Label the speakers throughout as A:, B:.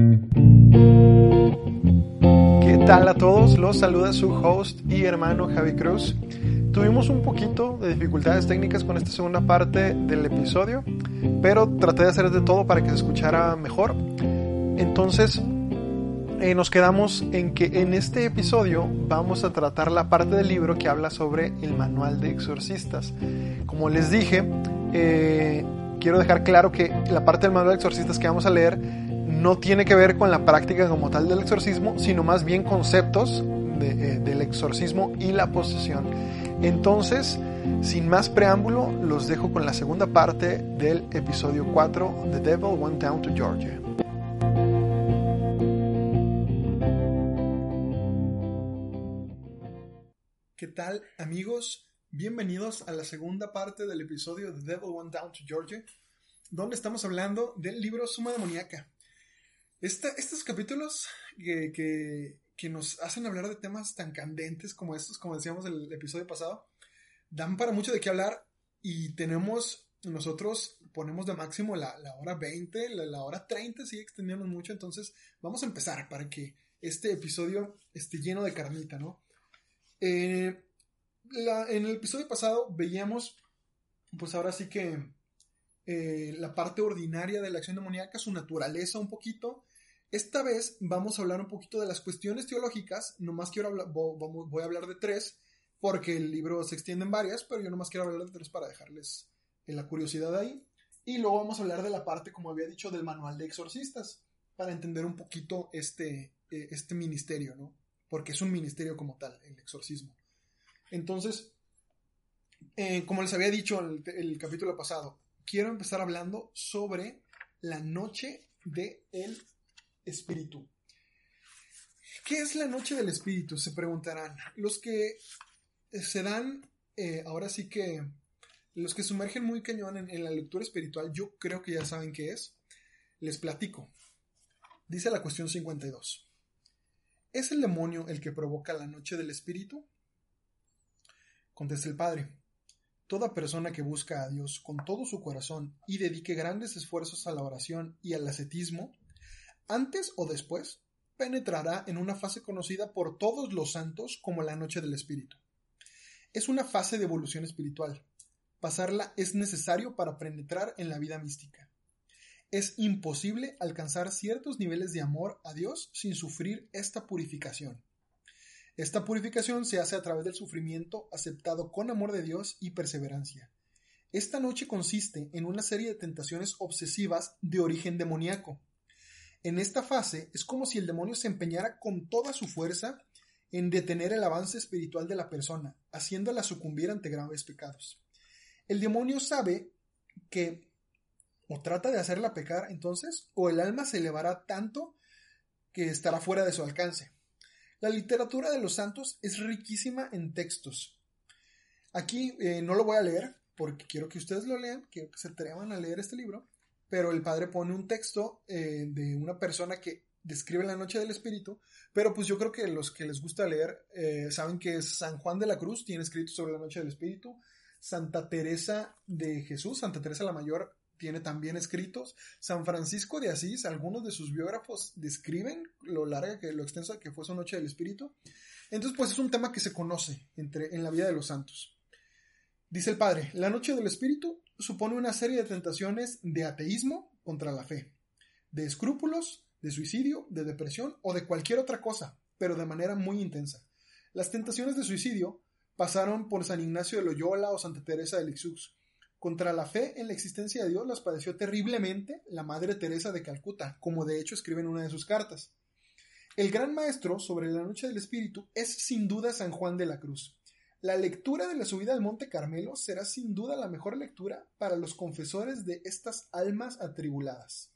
A: ¿Qué tal a todos? Los saluda su host y hermano Javi Cruz. Tuvimos un poquito de dificultades técnicas con esta segunda parte del episodio, pero traté de hacer de todo para que se escuchara mejor. Entonces, eh, nos quedamos en que en este episodio vamos a tratar la parte del libro que habla sobre el manual de exorcistas. Como les dije, eh, quiero dejar claro que la parte del manual de exorcistas que vamos a leer no tiene que ver con la práctica como tal del exorcismo, sino más bien conceptos eh, del exorcismo y la posesión. Entonces, sin más preámbulo, los dejo con la segunda parte del episodio 4, The Devil Went Down to Georgia. ¿Qué tal amigos? Bienvenidos a la segunda parte del episodio The Devil Went Down to Georgia, donde estamos hablando del libro Suma Demoníaca. Estos capítulos que, que, nos hacen hablar de temas tan candentes como estos, como decíamos en el episodio pasado, dan para mucho de qué hablar y tenemos, nosotros ponemos de máximo la, la hora 20, la, hora 30, sigue extendiendo mucho, entonces vamos a empezar para que este episodio esté lleno de carnita, ¿no? Eh, en el episodio pasado veíamos, pues ahora sí que eh, la parte ordinaria de la acción demoníaca, su naturaleza un poquito. Esta vez vamos a hablar un poquito de las cuestiones teológicas, nomás quiero hablar, voy a hablar de tres, porque el libro se extiende en varias, pero yo nomás quiero hablar de tres para dejarles la curiosidad ahí. Y luego vamos a hablar de la parte, como había dicho, del manual de exorcistas, para entender un poquito este, este ministerio, ¿no? Porque es un ministerio como tal, el exorcismo. Entonces, eh, como les había dicho en el, el capítulo pasado, quiero empezar hablando sobre la noche del el espíritu. ¿Qué es la noche del espíritu? Se preguntarán. Los que se dan, eh, ahora sí que, los que sumergen muy cañón en, en, la lectura espiritual, yo creo que ya saben qué es. Les platico. Dice la cuestión 52. ¿Es el demonio el que provoca la noche del espíritu? Contesta el padre. Toda persona que busca a Dios con todo su corazón y dedique grandes esfuerzos a la oración y al ascetismo, antes o después penetrará en una fase conocida por todos los santos como la noche del espíritu. Es una fase de evolución espiritual. Pasarla es necesario para penetrar en la vida mística. Es imposible alcanzar ciertos niveles de amor a Dios sin sufrir esta purificación. Esta purificación se hace a través del sufrimiento aceptado con amor de Dios y perseverancia. Esta noche consiste en una serie de tentaciones obsesivas de origen demoníaco. En esta fase es como si el demonio se empeñara con toda su fuerza en detener el avance espiritual de la persona, haciéndola sucumbir ante graves pecados. El demonio sabe que o trata de hacerla pecar entonces, o el alma se elevará tanto que estará fuera de su alcance. La literatura de los santos es riquísima en textos. Aquí eh, no lo voy a leer porque quiero que ustedes lo lean, quiero que se atrevan a leer este libro, pero el padre pone un texto eh, de una persona que describe la noche del espíritu, pero pues yo creo que los que les gusta leer eh, saben que San Juan de la Cruz tiene escrito sobre la noche del espíritu, Santa Teresa de Jesús, Santa Teresa la Mayor tiene también escritos. San Francisco de Asís, algunos de sus biógrafos describen lo larga, que, lo extensa que fue su noche del espíritu. Entonces, pues es un tema que se conoce entre, en la vida de los santos. Dice el padre, la noche del espíritu supone una serie de tentaciones de ateísmo contra la fe, de escrúpulos, de suicidio, de depresión o de cualquier otra cosa, pero de manera muy intensa. Las tentaciones de suicidio pasaron por San Ignacio de Loyola o Santa Teresa de Lixus, contra la fe en la existencia de Dios las padeció terriblemente la Madre Teresa de Calcuta, como de hecho escribe en una de sus cartas. El gran maestro sobre la noche del espíritu es sin duda San Juan de la Cruz. La lectura de la subida al Monte Carmelo será sin duda la mejor lectura para los confesores de estas almas atribuladas.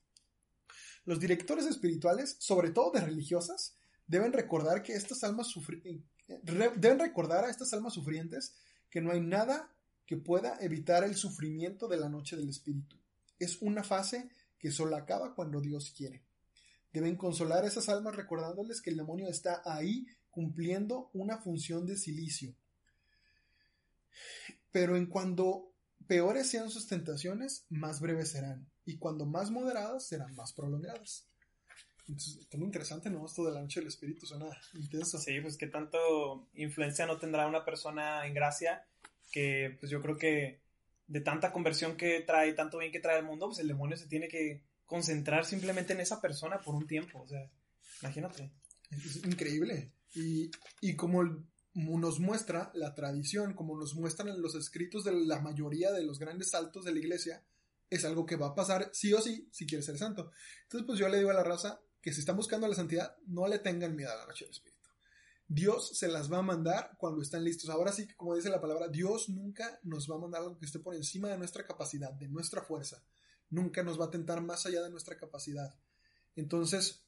A: Los directores espirituales, sobre todo de religiosas, deben recordar que estas almas eh, deben recordar a estas almas sufrientes que no hay nada que pueda evitar el sufrimiento de la noche del espíritu. Es una fase que solo acaba cuando Dios quiere. Deben consolar a esas almas recordándoles que el demonio está ahí cumpliendo una función de silicio. Pero en cuando peores sean sus tentaciones, más breves serán. Y cuando más moderadas, serán más prolongadas. Entonces, está muy interesante, ¿no? Esto de la noche del espíritu suena intenso.
B: Sí, pues qué tanto influencia no tendrá una persona en gracia que pues yo creo que de tanta conversión que trae, tanto bien que trae al mundo, pues el demonio se tiene que concentrar simplemente en esa persona por un tiempo. O sea, imagínate.
A: Es increíble. Y, y como nos muestra la tradición, como nos muestran los escritos de la mayoría de los grandes saltos de la iglesia, es algo que va a pasar sí o sí si quieres ser santo. Entonces, pues yo le digo a la raza que si están buscando la santidad, no le tengan miedo a la noche del espíritu. Dios se las va a mandar cuando están listos. Ahora sí que, como dice la palabra, Dios nunca nos va a mandar algo que esté por encima de nuestra capacidad, de nuestra fuerza. Nunca nos va a tentar más allá de nuestra capacidad. Entonces,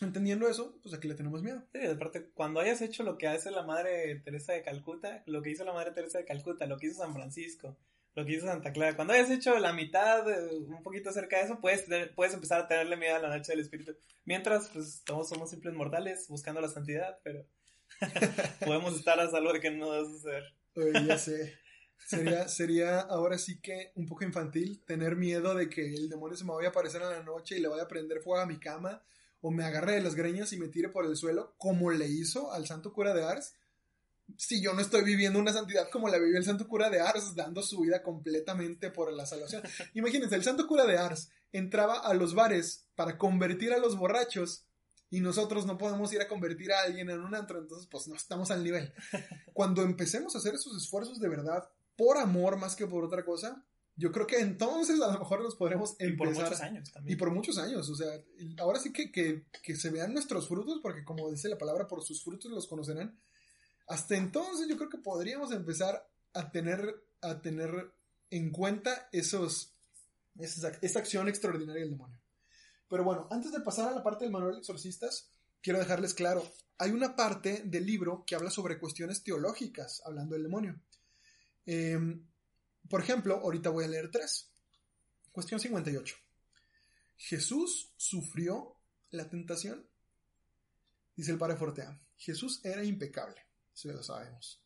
A: entendiendo eso, pues aquí le tenemos miedo.
B: Sí, aparte, cuando hayas hecho lo que hace la madre Teresa de Calcuta, lo que hizo la madre Teresa de Calcuta, lo que hizo San Francisco, lo que hizo Santa Clara, cuando hayas hecho la mitad, eh, un poquito cerca de eso, puedes, puedes empezar a tenerle miedo a la noche del espíritu. Mientras, pues, todos somos simples mortales buscando la santidad, pero podemos estar a salvo de que no a suceder.
A: Oye, ya sé. Sería, sería ahora sí que un poco infantil tener miedo de que el demonio se me vaya a aparecer en la noche y le vaya a prender fuego a mi cama o me agarre de las greñas y me tire por el suelo como le hizo al santo cura de Ars. Si yo no estoy viviendo una santidad como la vivió el santo cura de Ars, dando su vida completamente por la salvación. Imagínense, el santo cura de Ars entraba a los bares para convertir a los borrachos y nosotros no podemos ir a convertir a alguien en un antro, entonces pues no estamos al nivel. Cuando empecemos a hacer esos esfuerzos de verdad, por amor más que por otra cosa, yo creo que entonces a lo mejor nos podremos
B: Y por
A: empezar.
B: muchos años
A: Y
B: también.
A: por muchos años, o sea, ahora sí que, que, que se vean nuestros frutos, porque como dice la palabra, por sus frutos los conocerán. Hasta entonces yo creo que podríamos empezar a tener, a tener en cuenta esos, esa, esa acción extraordinaria del demonio. Pero bueno, antes de pasar a la parte del manual de exorcistas, quiero dejarles claro, hay una parte del libro que habla sobre cuestiones teológicas, hablando del demonio. Eh, por ejemplo, ahorita voy a leer tres. Cuestión 58. ¿Jesús sufrió la tentación? Dice el padre Fortea. Jesús era impecable, eso ya lo sabemos.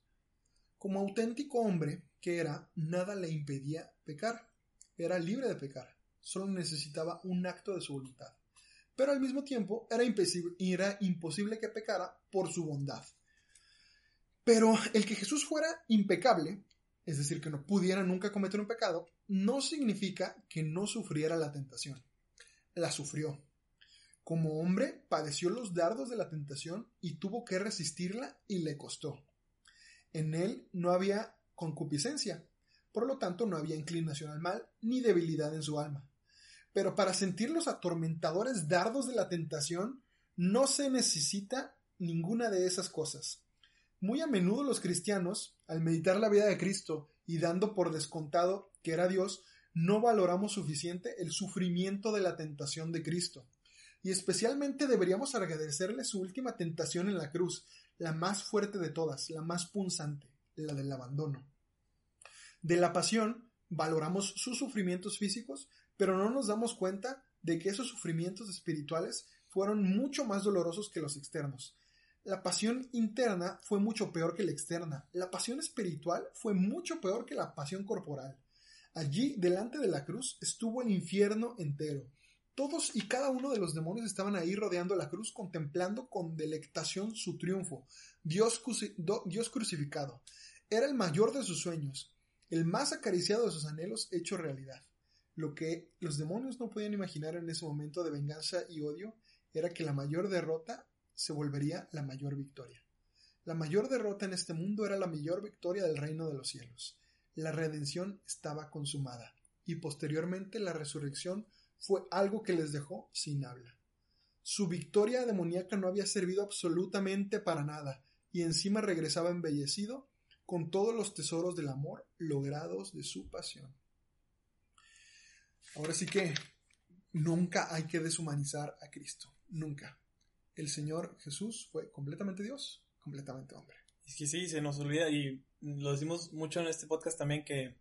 A: Como auténtico hombre que era, nada le impedía pecar. Era libre de pecar. Solo necesitaba un acto de su voluntad. Pero al mismo tiempo era, impesible- era imposible que pecara por su bondad. Pero el que Jesús fuera impecable, es decir, que no pudiera nunca cometer un pecado, no significa que no sufriera la tentación. La sufrió. Como hombre, padeció los dardos de la tentación y tuvo que resistirla y le costó. En él no había concupiscencia, por lo tanto no había inclinación al mal ni debilidad en su alma. Pero para sentir los atormentadores dardos de la tentación no se necesita ninguna de esas cosas. Muy a menudo los cristianos, al meditar la vida de Cristo y dando por descontado que era Dios, no valoramos suficiente el sufrimiento de la tentación de Cristo. Y especialmente deberíamos agradecerle su última tentación en la cruz, la más fuerte de todas, la más punzante, la del abandono. De la pasión valoramos sus sufrimientos físicos, pero no nos damos cuenta de que esos sufrimientos espirituales fueron mucho más dolorosos que los externos. La pasión interna fue mucho peor que la externa. La pasión espiritual fue mucho peor que la pasión corporal. Allí, delante de la cruz, estuvo el infierno entero. Todos y cada uno de los demonios estaban ahí rodeando la cruz, contemplando con delectación su triunfo. Dios, Dios crucificado. Era el mayor de sus sueños, el más acariciado de sus anhelos hecho realidad. Lo que los demonios no podían imaginar en ese momento de venganza y odio era que la mayor derrota se volvería la mayor victoria. La mayor derrota en este mundo era la mayor victoria del reino de los cielos. La redención estaba consumada y posteriormente la resurrección fue algo que les dejó sin habla. Su victoria demoníaca no había servido absolutamente para nada y encima regresaba embellecido con todos los tesoros del amor logrados de su pasión. Ahora sí que nunca hay que deshumanizar a Cristo. Nunca. El Señor Jesús fue completamente Dios, completamente hombre.
B: Es que sí, se nos olvida y lo decimos mucho en este podcast también que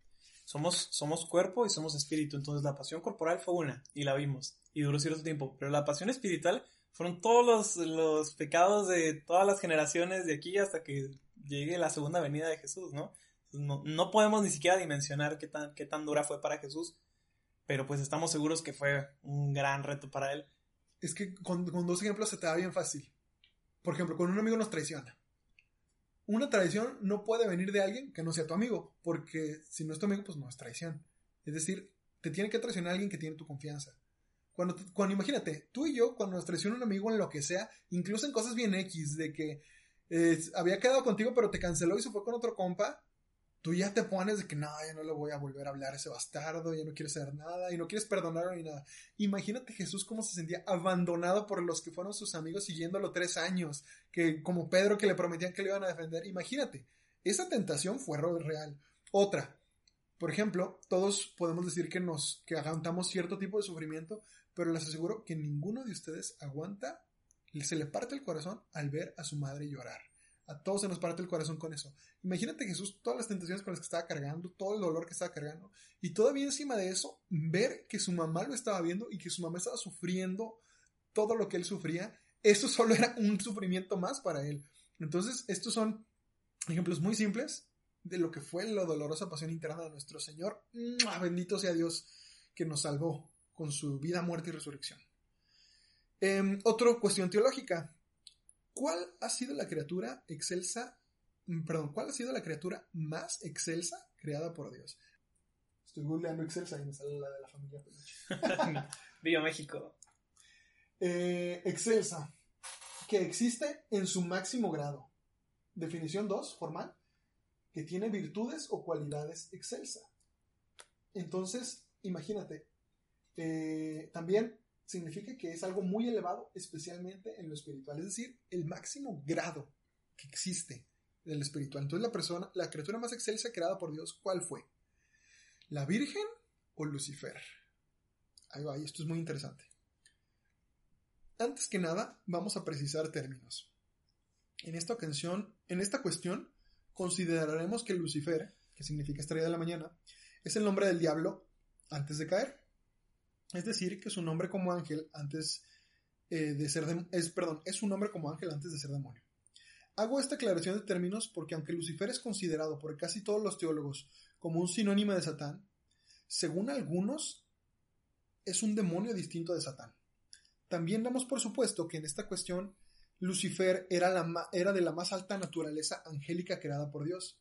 B: somos, somos cuerpo y somos espíritu. Entonces la pasión corporal fue una y la vimos y duró cierto tiempo. Pero la pasión espiritual fueron todos los, los pecados de todas las generaciones de aquí hasta que llegue la segunda venida de Jesús, ¿no? No, no podemos ni siquiera dimensionar qué tan, qué tan dura fue para Jesús, pero pues estamos seguros que fue un gran reto para él.
A: Es que con, dos ejemplos se te da bien fácil. Por ejemplo, con un amigo nos traiciona. Una traición no puede venir de alguien que no sea tu amigo, porque si no es tu amigo, pues no es traición. Es decir, te tiene que traicionar alguien que tiene tu confianza. Cuando, cuando imagínate, tú y yo, cuando nos traiciona un amigo en lo que sea, incluso en cosas bien X, de que eh, había quedado contigo pero te canceló y se fue con otro compa, tú ya te pones de que no, ya no le voy a volver a hablar a ese bastardo, ya no quiero hacer nada y no quieres perdonarlo ni nada. Imagínate Jesús cómo se sentía abandonado por los que fueron sus amigos siguiéndolo tres años, que como Pedro que le prometían que le iban a defender. Imagínate, esa tentación fue real. Otra, por ejemplo, todos podemos decir que nos que aguantamos cierto tipo de sufrimiento, pero les aseguro que ninguno de ustedes aguanta, se le parte el corazón al ver a su madre llorar. A todos se nos parte el corazón con eso. Imagínate Jesús, todas las tentaciones con las que estaba cargando, todo el dolor que estaba cargando, y todavía encima de eso, ver que su mamá lo estaba viendo y que su mamá estaba sufriendo todo lo que él sufría, eso solo era un sufrimiento más para él. Entonces, estos son ejemplos muy simples de lo que fue la dolorosa pasión interna de nuestro Señor. Bendito sea Dios que nos salvó con su vida, muerte y resurrección. Eh, otra cuestión teológica. ¿Cuál ha sido la criatura excelsa, mm, perdón, cuál ha sido la criatura más excelsa creada por Dios? Estoy googleando excelsa y me sale la de la familia
B: Viva México.
A: Eh, excelsa, que existe en su máximo grado. Definición 2, formal, que tiene virtudes o cualidades excelsa. Entonces, imagínate, eh, también significa que es algo muy elevado, especialmente en lo espiritual, es decir, el máximo grado que existe del espiritual. Entonces la persona, la criatura más excelsa creada por Dios, ¿cuál fue? ¿La Virgen o Lucifer? Ahí va, y esto es muy interesante. Antes que nada, vamos a precisar términos. En esta ocasión, en esta cuestión, consideraremos que Lucifer, que significa estrella de la mañana, es el nombre del diablo antes de caer. Es decir, que su nombre como ángel antes eh, de ser es, perdón, es un nombre como ángel antes de ser demonio. Hago esta aclaración de términos porque aunque Lucifer es considerado por casi todos los teólogos como un sinónimo de Satán, según algunos es un demonio distinto de Satán. También damos por supuesto que en esta cuestión Lucifer era, de la más alta naturaleza angélica creada por Dios.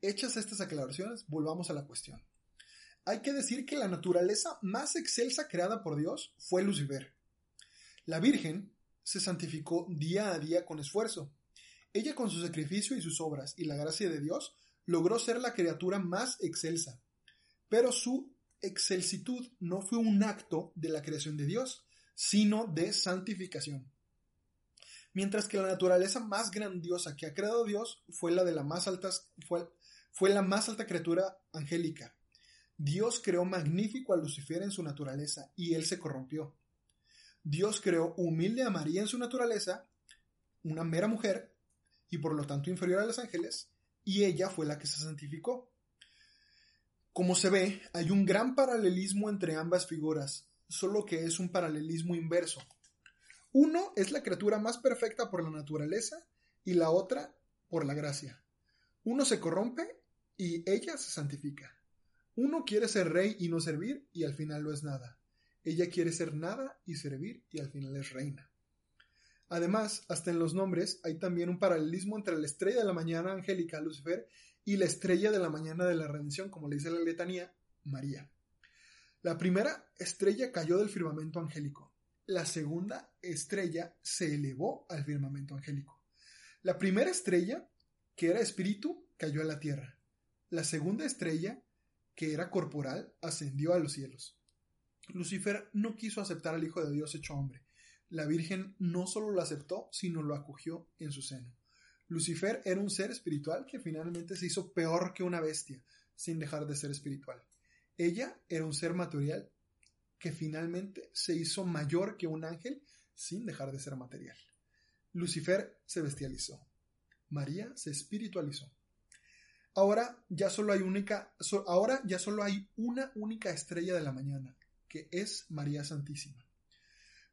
A: Hechas estas aclaraciones, volvamos a la cuestión hay que decir que la naturaleza más excelsa creada por Dios fue Lucifer. La Virgen se santificó día a día con esfuerzo. Ella con su sacrificio y sus obras y la gracia de Dios logró ser la criatura más excelsa. Pero su excelsitud no fue un acto de la creación de Dios, sino de santificación. Mientras que la naturaleza más grandiosa que ha creado Dios fue la de la más alta, fue, fue la más alta criatura angélica, Dios creó magnífico a Lucifer en su naturaleza y él se corrompió. Dios creó humilde a María en su naturaleza, una mera mujer, y por lo tanto inferior a los ángeles, y ella fue la que se santificó. Como se ve, hay un gran paralelismo entre ambas figuras, solo que es un paralelismo inverso. Uno es la criatura más perfecta por la naturaleza y la otra por la gracia. Uno se corrompe y ella se santifica. Uno quiere ser rey y no servir y al final lo es nada. Ella quiere ser nada y servir y al final es reina. Además, hasta en los nombres hay también un paralelismo entre la estrella de la mañana angélica Lucifer y la estrella de la mañana de la redención, como le dice la letanía, María. La primera estrella cayó del firmamento angélico. La segunda estrella se elevó al firmamento angélico. La primera estrella, que era espíritu, cayó a la tierra. La segunda estrella, que era corporal, ascendió a los cielos. Lucifer no quiso aceptar al Hijo de Dios hecho hombre. La Virgen no solo lo aceptó, sino lo acogió en su seno. Lucifer era un ser espiritual que finalmente se hizo peor que una bestia, sin dejar de ser espiritual. Ella era un ser material que finalmente se hizo mayor que un ángel sin dejar de ser material. Lucifer se bestializó. María se espiritualizó. Ahora ya solo hay única, ahora ya solo hay una única estrella de la mañana, que es María Santísima.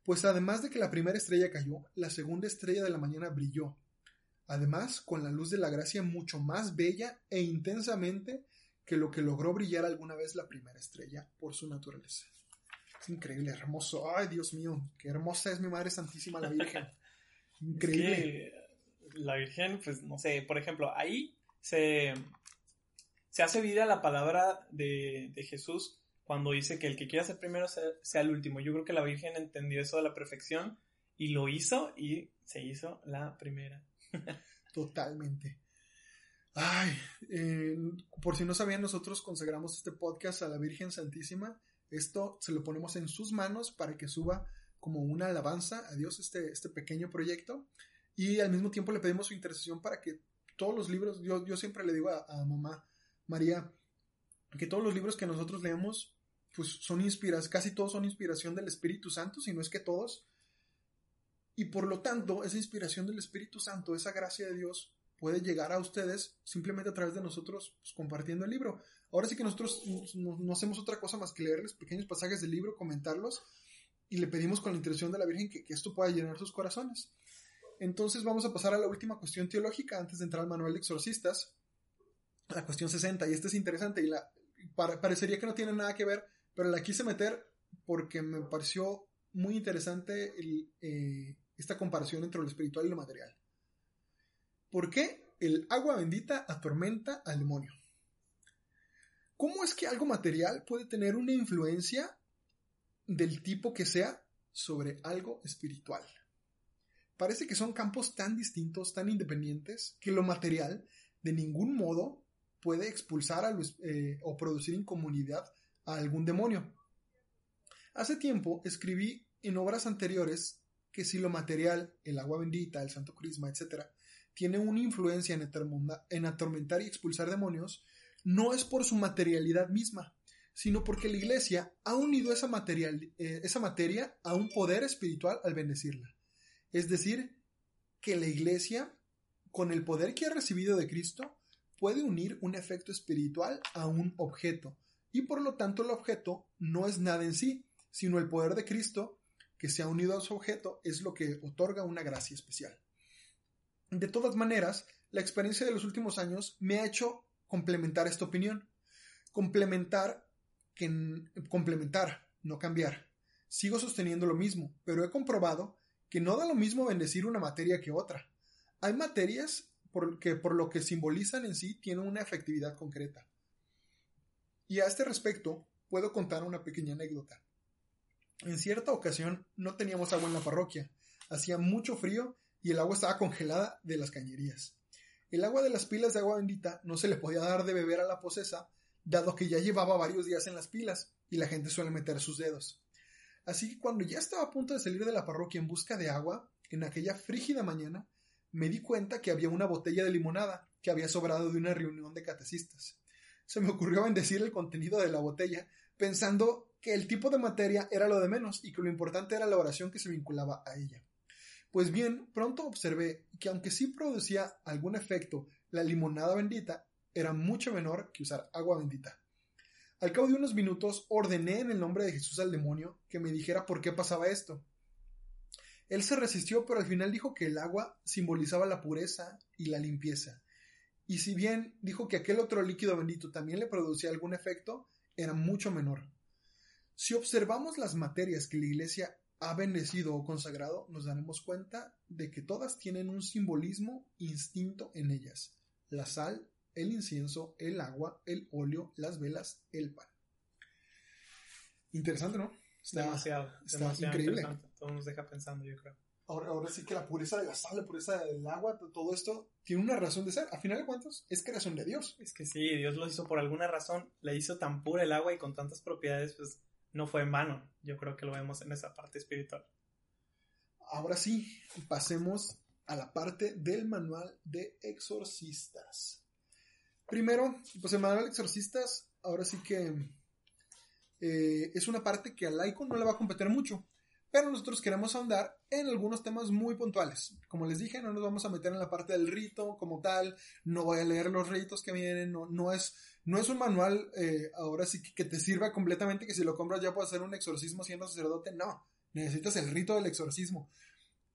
A: Pues además de que la primera estrella cayó, la segunda estrella de la mañana brilló, además con la luz de la gracia mucho más bella e intensamente que lo que logró brillar alguna vez la primera estrella por su naturaleza. Es increíble, hermoso. Ay, Dios mío, qué hermosa es mi Madre Santísima la Virgen. Increíble.
B: la Virgen, pues no sé, por ejemplo, ahí se, se hace vida la palabra de, de Jesús cuando dice que el que quiera ser primero sea, el último. Yo creo que la Virgen entendió eso de la perfección y lo hizo y se hizo la primera.
A: Totalmente. Ay, eh, por si no sabían, nosotros consagramos este podcast a la Virgen Santísima esto se lo ponemos en sus manos para que suba como una alabanza a Dios este, este pequeño proyecto. Y al mismo tiempo le pedimos su intercesión para que todos los libros, yo, yo siempre le digo a, mamá María, que todos los libros que nosotros leemos, pues son inspiras, casi todos son inspiración del Espíritu Santo, si no es que todos. Y por lo tanto, esa inspiración del Espíritu Santo, esa gracia de Dios, puede llegar a ustedes simplemente a través de nosotros pues, compartiendo el libro. Ahora sí que nosotros no, hacemos otra cosa más que leerles pequeños pasajes del libro, comentarlos y le pedimos con la intención de la Virgen que, esto pueda llenar sus corazones. Entonces vamos a pasar a la última cuestión teológica antes de entrar al manual de exorcistas, la cuestión 60, y esta es interesante y la, parecería que no tiene nada que ver, pero la quise meter porque me pareció muy interesante eh, esta comparación entre lo espiritual y lo material. ¿Por qué el agua bendita atormenta al demonio? ¿Cómo es que algo material puede tener una influencia del tipo que sea sobre algo espiritual? Parece que son campos tan distintos, tan independientes, que lo material de ningún modo puede expulsar a eh, o producir incomunidad a algún demonio. Hace tiempo escribí en obras anteriores que si lo material, el agua bendita, el santo crisma, etc., tiene una influencia en atormentar y expulsar demonios, no es por su materialidad misma, sino porque la Iglesia ha unido esa, eh, esa materia a un poder espiritual al bendecirla. Es decir, que la Iglesia, con el poder que ha recibido de Cristo, puede unir un efecto espiritual a un objeto, y por lo tanto el objeto no es nada en sí, sino el poder de Cristo que se ha unido a su objeto es lo que otorga una gracia especial. De todas maneras, la experiencia de los últimos años me ha hecho complementar esta opinión. Complementar, que, complementar, no cambiar. Sigo sosteniendo lo mismo, pero he comprobado que no da lo mismo bendecir una materia que otra. Hay materias que por lo que simbolizan en sí tienen una efectividad concreta. Y a este respecto, puedo contar una pequeña anécdota. En cierta ocasión no teníamos agua en la parroquia, hacía mucho frío y el agua estaba congelada de las cañerías. El agua de las pilas de agua bendita no se le podía dar de beber a la posesa, dado que ya llevaba varios días en las pilas y la gente suele meter sus dedos. Así que cuando ya estaba a punto de salir de la parroquia en busca de agua, en aquella frígida mañana, me di cuenta que había una botella de limonada que había sobrado de una reunión de catecistas. Se me ocurrió bendecir el contenido de la botella, pensando que el tipo de materia era lo de menos y que lo importante era la oración que se vinculaba a ella. Pues bien, pronto observé que aunque sí producía algún efecto, la limonada bendita era mucho menor que usar agua bendita. Al cabo de unos minutos ordené en el nombre de Jesús al demonio que me dijera por qué pasaba esto. Él se resistió, pero al final dijo que el agua simbolizaba la pureza y la limpieza. Y si bien dijo que aquel otro líquido bendito también le producía algún efecto, era mucho menor. Si observamos las materias que la Iglesia ha bendecido o consagrado, nos daremos cuenta de que todas tienen un simbolismo instinto en ellas. La sal, el incienso, el agua, el óleo, las velas, el pan. Interesante, ¿no?
B: Está, demasiado, increíble. Todo nos deja pensando, yo creo.
A: Ahora, ahora sí que la pureza de la sal, la pureza del agua, todo esto tiene una razón de ser. A final de cuentas, es creación de Dios.
B: Es que sí, Dios lo hizo por alguna razón. Le hizo tan pura el agua y con tantas propiedades, pues no fue en vano. Yo creo que lo vemos en esa parte espiritual.
A: Ahora sí, pasemos a la parte del manual de exorcistas. Primero, pues el manual de exorcistas, ahora sí que eh, es una parte que al laico no le va a competir mucho. Pero nosotros queremos ahondar en algunos temas muy puntuales. Como les dije, no nos vamos a meter en la parte del rito como tal, no voy a leer los ritos que vienen, no, no, es, no es un manual eh, ahora sí que, te sirva completamente, que si lo compras ya puedes hacer un exorcismo siendo sacerdote, no, necesitas el rito del exorcismo.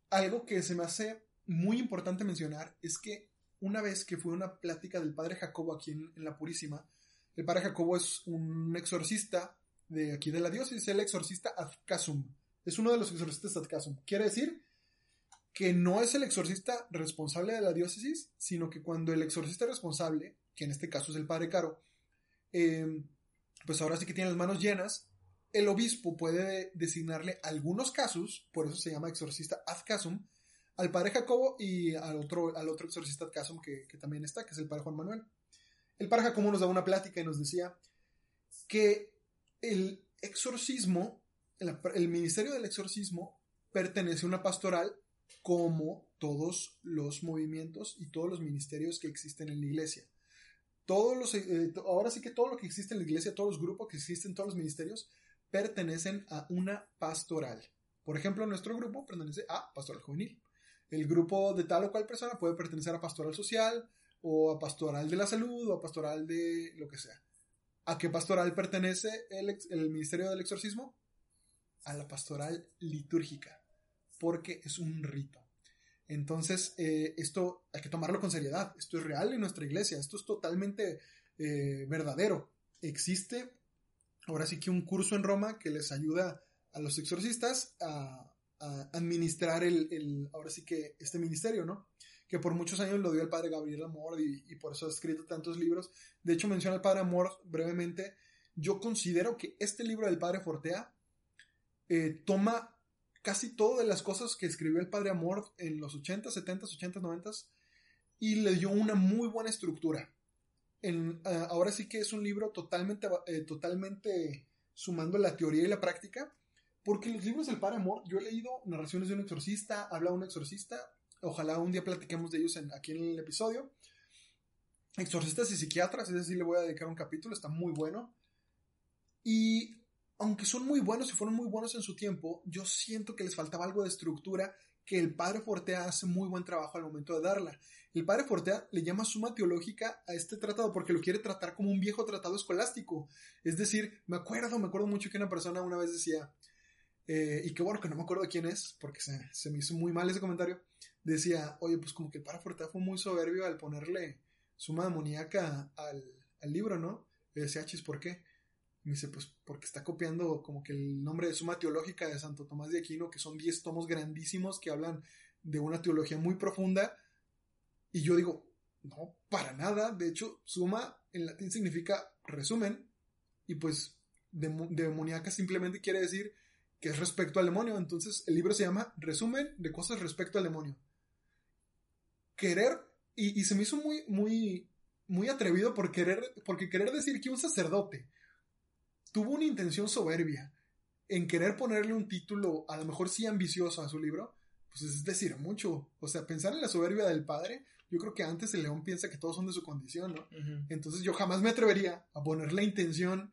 A: Algo que se me hace muy importante mencionar es que una vez que fue una plática del padre Jacobo aquí en, en la Purísima, el padre Jacobo es un exorcista de aquí de la diócesis, el exorcista Azcasum es uno de los exorcistas ad casum. Quiere decir que no es el exorcista responsable de la diócesis, sino que cuando el exorcista responsable, que en este caso es el padre Caro, em, pues ahora sí que tiene las manos llenas, el obispo puede designarle algunos casos, por eso se llama exorcista ad casum, al padre Jacobo y al otro, al otro exorcista casum que, que también está, que es el padre Juan Manuel. El padre Jacobo nos da una plática y nos decía que el exorcismo el, ministerio del exorcismo pertenece a una pastoral como todos los movimientos y todos los ministerios que existen en la iglesia. Todos los, eh, ahora sí que todo lo que existe en la iglesia, todos los grupos que existen, todos los ministerios, pertenecen a una pastoral. Por ejemplo, nuestro grupo pertenece a pastoral juvenil. El grupo de tal o cual persona puede pertenecer a pastoral social, o a pastoral de la salud, o a pastoral de lo que sea. ¿A qué pastoral pertenece el ministerio del exorcismo? a la pastoral litúrgica, porque es un rito. Entonces, eh, esto hay que tomarlo con seriedad. Esto es real en nuestra iglesia. Esto es totalmente eh, verdadero. Existe, ahora sí que un curso en Roma que les ayuda a los exorcistas a, administrar el, ahora sí que este ministerio, ¿no? Que por muchos años lo dio el padre Gabriel Amor y, por eso ha escrito tantos libros. De hecho, menciona al padre Amor brevemente. Yo considero que este libro del padre Fortea eh, toma casi todo de las cosas que escribió el padre Amor en los 80, 70, 80, 90 y le dio una muy buena estructura. En, ahora sí que es un libro totalmente, eh, totalmente sumando la teoría y la práctica, porque los libros del padre Amor, yo he leído narraciones de un exorcista, habla un exorcista, ojalá un día platiquemos de ellos aquí en el episodio. Exorcistas y psiquiatras, ese sí le voy a dedicar un capítulo, está muy bueno. Y aunque son muy buenos y fueron muy buenos en su tiempo, yo siento que les faltaba algo de estructura que el padre Fortea hace muy buen trabajo al momento de darla. El padre Fortea le llama suma teológica a este tratado porque lo quiere tratar como un viejo tratado escolástico. Es decir, me acuerdo, me acuerdo mucho que una persona una vez decía, eh, y qué bueno que no me acuerdo quién es, porque se, me hizo muy mal ese comentario, decía, oye, pues como que el padre Fortea fue muy soberbio al ponerle suma demoníaca al, al libro, ¿no? Le decía, chis, ¿por qué? me dice, pues porque está copiando como que el nombre de Suma Teológica de Santo Tomás de Aquino, que son 10 tomos grandísimos que hablan de una teología muy profunda. Y yo digo, no, para nada. De hecho, Suma en latín significa resumen. Y pues demoníaca simplemente quiere decir que es respecto al demonio. Entonces el libro se llama Resumen de cosas respecto al demonio. Querer, y, y se me hizo muy, muy, muy atrevido por querer, porque querer decir que un sacerdote tuvo una intención soberbia en querer ponerle un título, a lo mejor sí ambicioso a su libro, pues es decir mucho. O sea, pensar en la soberbia del padre, yo creo que antes el león piensa que todos son de su condición, ¿no? Entonces yo jamás me atrevería a poner la intención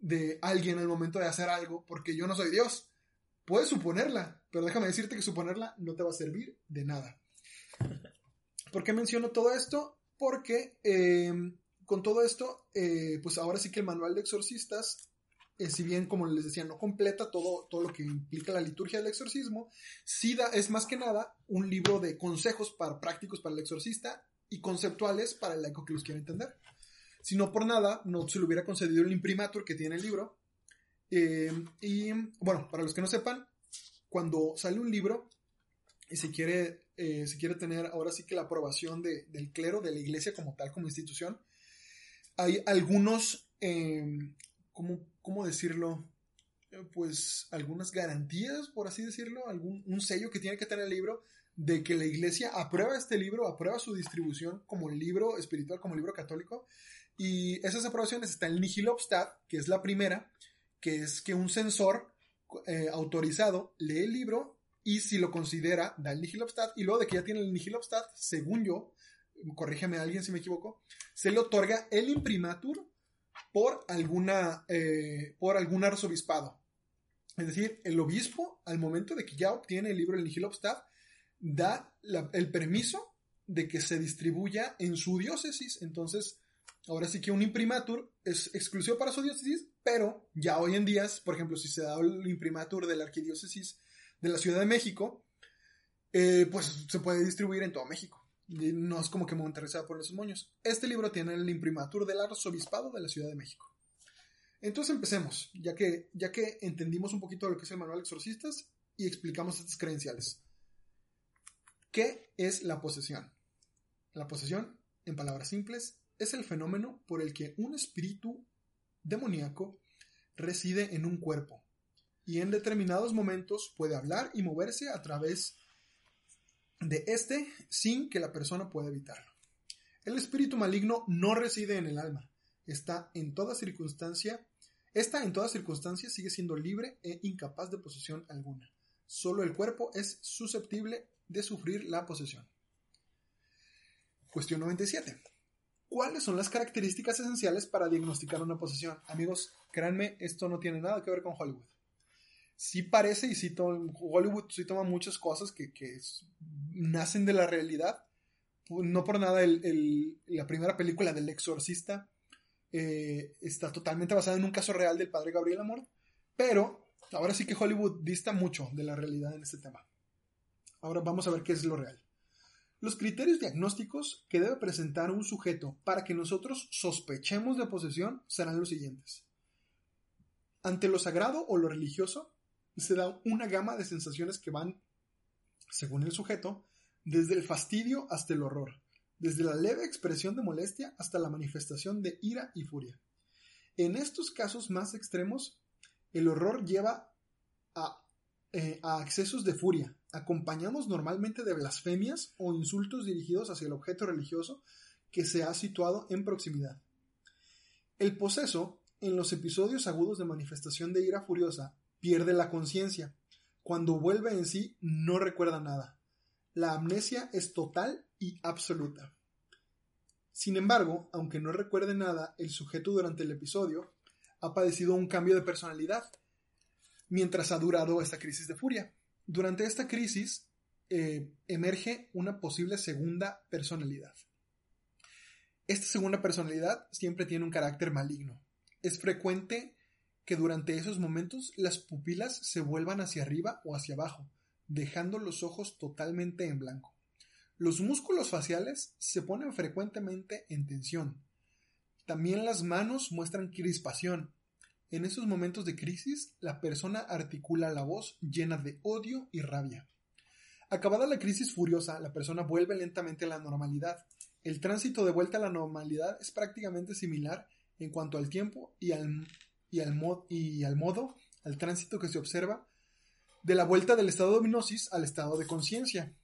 A: de alguien al momento de hacer algo, porque yo no soy Dios. Puedes suponerla, pero déjame decirte que suponerla no te va a servir de nada. ¿Por qué menciono todo esto? Porque eh, con todo esto, eh, pues ahora sí que el manual de exorcistas, eh, si bien como les decía, no completa todo, todo lo que implica la liturgia del exorcismo, sí da, es más que nada un libro de consejos para, prácticos para el exorcista y conceptuales para el laico que los quiera entender. Si no por nada, no se le hubiera concedido el imprimatur que tiene el libro. Eh, y bueno, para los que no sepan, cuando sale un libro y se quiere, se quiere tener ahora sí que la aprobación del clero, de la iglesia como tal, como institución, hay algunos, em, ¿cómo, decirlo? Eh, pues algunas garantías, por así decirlo, algún un sello que tiene que tener el libro de que la iglesia aprueba este libro, aprueba su distribución como libro espiritual, como libro católico. Y esas aprobaciones está el Nihil Obstat, que es la primera, que es que un censor eh, autorizado lee el libro y si lo considera, da el Nihil Obstat, y luego de que ya tiene el Nihil Obstat, según yo, corrígeme a alguien si me equivoco, se le otorga el imprimatur por alguna eh, por algún arzobispado. Es decir, el obispo, al momento de que ya obtiene el libro del Nihilobstad, da el permiso de que se distribuya en su diócesis. Entonces, ahora sí que un imprimatur es exclusivo para su diócesis, pero ya hoy en día, por ejemplo, si se da el imprimatur de la arquidiócesis de la Ciudad de México, eh, pues se puede distribuir en todo México. No es como que Monterrey se va por esos moños. Este libro tiene el imprimatur del arzobispado de la Ciudad de México. Entonces empecemos, ya que, ya que entendimos un poquito de lo que es el manual exorcistas y explicamos estas credenciales. ¿Qué es la posesión? La posesión, en palabras simples, es el fenómeno por el que un espíritu demoníaco reside en un cuerpo y en determinados momentos puede hablar y moverse a través de este sin que la persona pueda evitarlo. El espíritu maligno no reside en el alma, está en toda circunstancia, esta en toda circunstancia sigue siendo libre e incapaz de posesión alguna. Solo el cuerpo es susceptible de sufrir la posesión. Cuestión 97. ¿Cuáles son las características esenciales para diagnosticar una posesión? Amigos, créanme, esto no tiene nada que ver con Hollywood. Sí parece y sí Hollywood sí toma muchas cosas que, nacen de la realidad. No por nada la primera película del exorcista eh, está totalmente basada en un caso real del padre Gabriel Amor, pero ahora sí que Hollywood dista mucho de la realidad en este tema. Ahora vamos a ver qué es lo real. Los criterios diagnósticos que debe presentar un sujeto para que nosotros sospechemos de posesión serán los siguientes. Ante lo sagrado o lo religioso, se da una gama de sensaciones que van, según el sujeto, desde el fastidio hasta el horror, desde la leve expresión de molestia hasta la manifestación de ira y furia. En estos casos más extremos, el horror lleva a, eh, accesos de furia, acompañados normalmente de blasfemias o insultos dirigidos hacia el objeto religioso que se ha situado en proximidad. El poseso, en los episodios agudos de manifestación de ira furiosa, pierde la conciencia. Cuando vuelve en sí, no recuerda nada. La amnesia es total y absoluta. Sin embargo, aunque no recuerde nada, el sujeto durante el episodio ha padecido un cambio de personalidad mientras ha durado esta crisis de furia. Durante esta crisis eh, emerge una posible segunda personalidad. Esta segunda personalidad siempre tiene un carácter maligno. Es frecuente que durante esos momentos las pupilas se vuelvan hacia arriba o hacia abajo, dejando los ojos totalmente en blanco. Los músculos faciales se ponen frecuentemente en tensión. También las manos muestran crispación. En esos momentos de crisis, la persona articula la voz llena de odio y rabia. Acabada la crisis furiosa, la persona vuelve lentamente a la normalidad. El tránsito de vuelta a la normalidad es prácticamente similar en cuanto al tiempo y al, y al, y al modo, al tránsito que se observa de la vuelta del estado de hipnosis al estado de conciencia.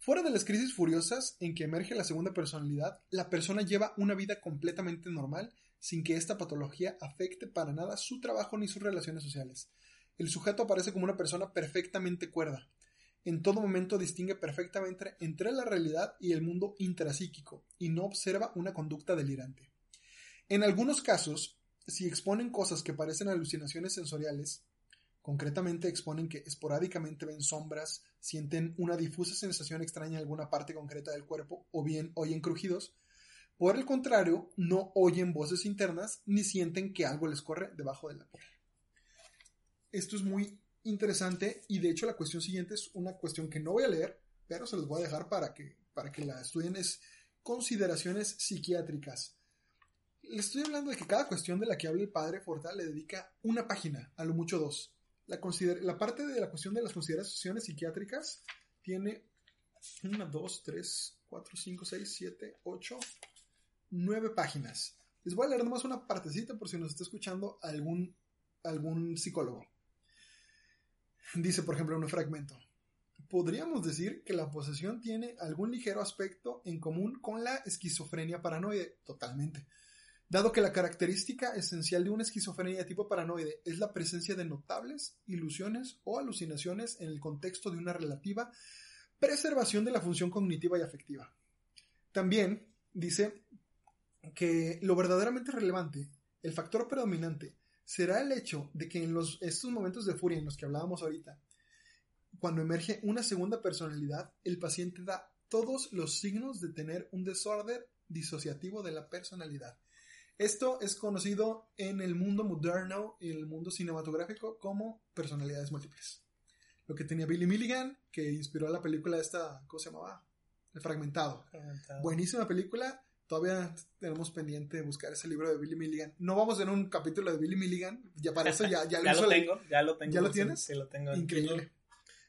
A: Fuera de las crisis furiosas en que emerge la segunda personalidad, la persona lleva una vida completamente normal sin que esta patología afecte para nada su trabajo ni sus relaciones sociales. El sujeto aparece como una persona perfectamente cuerda. En todo momento distingue perfectamente entre la realidad y el mundo intrapsíquico y no observa una conducta delirante. En algunos casos, si exponen cosas que parecen alucinaciones sensoriales, concretamente exponen que esporádicamente ven sombras, sienten una difusa sensación extraña en alguna parte concreta del cuerpo o bien oyen crujidos, por el contrario, no oyen voces internas ni sienten que algo les corre debajo de la piel. Esto es muy interesante y de hecho la cuestión siguiente es una cuestión que no voy a leer, pero se los voy a dejar para que, para que la estudien, es consideraciones psiquiátricas. Le estoy hablando de que cada cuestión de la que habla el padre Fortal le dedica una página, a lo mucho dos. La, la parte de la cuestión de las consideraciones psiquiátricas tiene una, dos, tres, cuatro, cinco, seis, siete, ocho, nueve páginas. Les voy a leer nomás una partecita por si nos está escuchando algún, algún psicólogo. Dice, por ejemplo, un fragmento. Podríamos decir que la posesión tiene algún ligero aspecto en común con la esquizofrenia paranoide, totalmente. Dado que la característica esencial de una esquizofrenia tipo paranoide es la presencia de notables ilusiones o alucinaciones en el contexto de una relativa preservación de la función cognitiva y afectiva. También, dice, que lo verdaderamente relevante, el factor predominante, será el hecho de que en los, estos momentos de furia en los que hablábamos ahorita, cuando emerge una segunda personalidad, el paciente da todos los signos de tener un desorden disociativo de la personalidad. Esto es conocido en el mundo moderno y en el mundo cinematográfico como personalidades múltiples. Lo que tenía Billy Milligan, que inspiró a la película esta, ¿cómo se llamaba? El Fragmentado.
B: Fragmentado.
A: Buenísima película. Todavía tenemos pendiente buscar ese libro de Billy Milligan. No vamos en un capítulo de Billy Milligan. Ya para eso ya, ya,
B: Ya lo
A: la-
B: tengo, ya lo tengo.
A: ¿Ya lo tienes?
B: Sí, lo tengo. en
A: Increíble.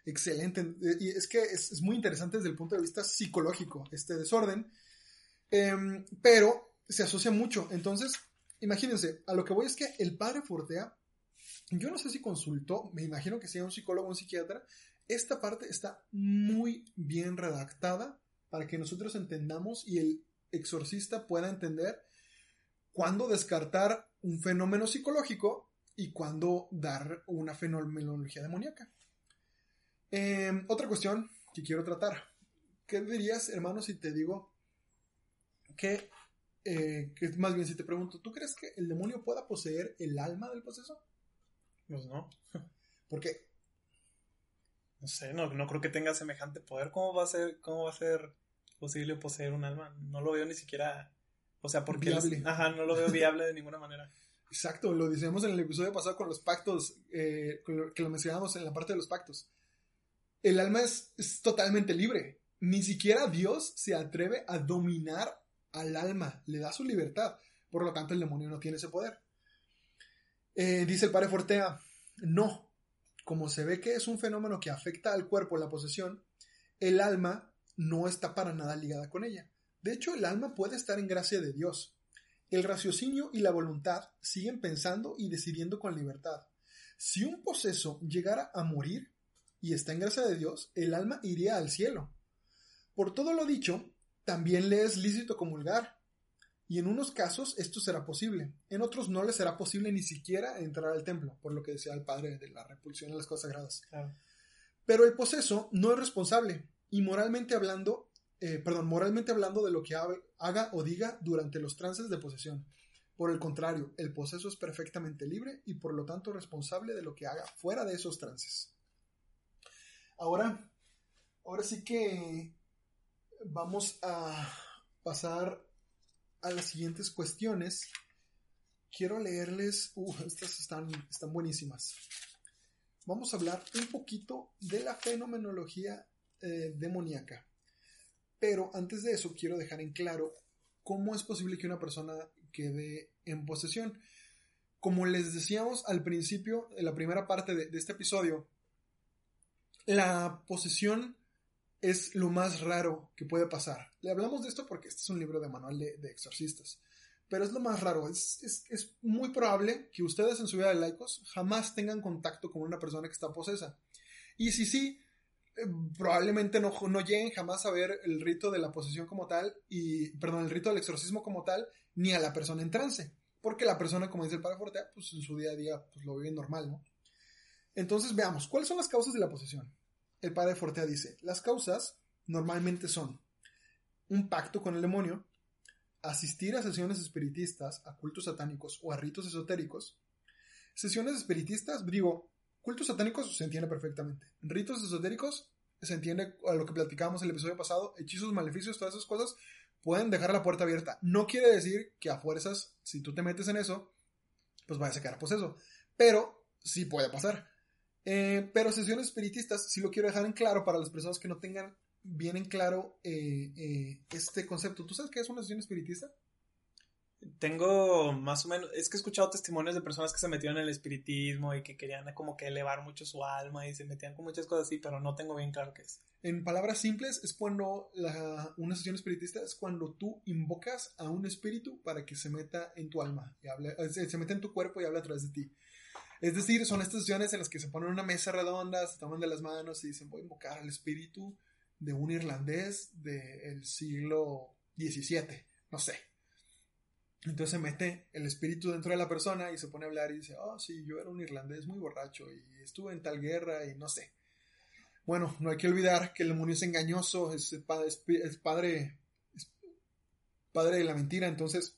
A: Excelente. Y es que es, es muy interesante desde el punto de vista psicológico este desorden. Em, pero se asocia mucho. Entonces, imagínense, a lo que voy es que el padre Fortea, yo no sé si consultó, me imagino que sea un psicólogo o un psiquiatra. Esta parte está muy bien redactada para que nosotros entendamos y el exorcista pueda entender cuándo descartar un fenómeno psicológico y cuándo dar una fenomenología demoníaca. Eh, otra cuestión que quiero tratar. ¿Qué dirías, hermano, si te digo que, eh, que más bien si te pregunto, ¿tú crees que el demonio pueda poseer el alma del poseso?
B: Pues no.
A: Porque
B: No sé, no, no creo que tenga semejante poder. ¿Cómo va a ser, cómo va a ser posible poseer un alma? No lo veo ni siquiera. O sea, porque.
A: Viable.
B: Ajá, no lo veo viable de ninguna manera.
A: Exacto, lo decíamos en el episodio pasado con los pactos, eh, que lo mencionamos en la parte de los pactos. El alma es, es totalmente libre. Ni siquiera Dios se atreve a dominar al alma, le da su libertad. Por lo tanto, el demonio no tiene ese poder. Eh, dice el padre Fortea, no. Como se ve que es un fenómeno que afecta al cuerpo la posesión, el alma no está para nada ligada con ella. De hecho, el alma puede estar en gracia de Dios. El raciocinio y la voluntad siguen pensando y decidiendo con libertad. Si un poseso llegara a morir y está en gracia de Dios, el alma iría al cielo. Por todo lo dicho, también le es lícito comulgar. Y en unos casos esto será posible, en otros no le será posible ni siquiera entrar al templo, por lo que decía el padre de la repulsión a las cosas sagradas.
B: Claro.
A: Pero el poseso no es responsable y moralmente hablando, eh, perdón, moralmente hablando de lo que ha- haga o diga durante los trances de posesión. Por el contrario, el poseso es perfectamente libre y por lo tanto responsable de lo que haga fuera de esos trances. Ahora, ahora sí que vamos a pasar a las siguientes cuestiones. Quiero leerles, uh, estas están, están buenísimas vamos a hablar un poquito de la fenomenología eh, demoníaca. Pero antes de eso, quiero dejar en claro cómo es posible que una persona quede en posesión. Como les decíamos al principio, en la primera parte de, este episodio, la posesión es lo más raro que puede pasar. Le hablamos de esto porque este es un libro de manual de, exorcistas. Pero es lo más raro. Es, es, es muy probable que ustedes en su vida de laicos jamás tengan contacto con una persona que está posesa. Y si sí, probablemente no, no lleguen jamás a ver el rito de la posesión como tal, y, perdón, el rito del exorcismo como tal, ni a la persona en trance. Porque la persona, como dice el padre Fortea, pues en su día a día pues, lo vive normal, ¿no? Entonces veamos, ¿cuáles son las causas de la posesión? El padre Fortea dice, las causas normalmente son un pacto con el demonio, asistir a sesiones espiritistas, a cultos satánicos o a ritos esotéricos. Sesiones espiritistas, digo, cultos satánicos se entiende perfectamente. Ritos esotéricos se entiende a lo que platicábamos en el episodio pasado, hechizos, maleficios, todas esas cosas pueden dejar la puerta abierta. No quiere decir que a fuerzas, si tú te metes en eso, pues vayas a quedar poseso. Pero sí puede pasar. Eh, pero sesiones espiritistas, sí lo quiero dejar en claro para las personas que no tengan bien en claro eh, eh, este concepto. ¿Tú sabes qué es una sesión espiritista?
B: Tengo más o menos, es que he escuchado testimonios de personas que se metieron en el espiritismo y que querían como que elevar mucho su alma y se metían con muchas cosas así, pero no tengo bien claro qué es.
A: En palabras simples, es cuando la, una sesión espiritista es cuando tú invocas a un espíritu para que se meta en tu alma y hable, se, se meta en tu cuerpo y hable a través de ti. Es decir, son estas sesiones en las que se ponen una mesa redonda, se toman de las manos y dicen voy a invocar al espíritu de un irlandés del siglo XVII, no sé. Entonces se mete el espíritu dentro de la persona y se pone a hablar y dice, oh sí, yo era un irlandés muy borracho y estuve en tal guerra y no sé. Bueno, no hay que olvidar que el demonio es engañoso, es, padre, es padre, de la mentira, entonces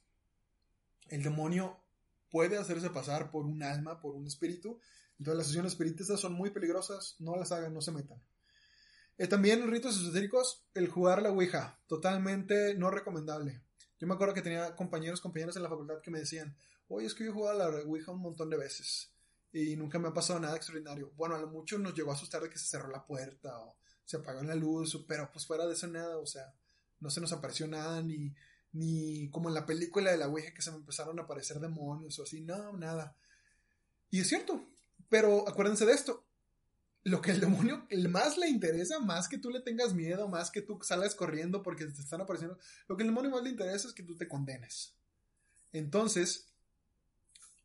A: el demonio puede hacerse pasar por un alma, por un espíritu. Entonces las sesiones espiritistas son muy peligrosas, no las hagan, no se metan. Eh, también en ritos esotéricos, el jugar la Ouija, totalmente no recomendable. Yo me acuerdo que tenía compañeros, compañeras en la facultad que me decían, oye, es que yo he jugado a la Ouija un montón de veces y nunca me ha pasado nada extraordinario. Bueno, a lo mucho nos llegó a asustar de que se cerró la puerta o se apagó la luz, pero pues fuera de eso nada, o sea, no se nos apareció nada, ni, ni como en la película de la Ouija que se me empezaron a aparecer demonios o así, no, nada. Y es cierto, pero acuérdense de esto, lo que el demonio más le interesa, más que tú le tengas miedo, más que tú salgas corriendo porque te están apareciendo, lo que el demonio más le interesa es que tú te condenes. Entonces,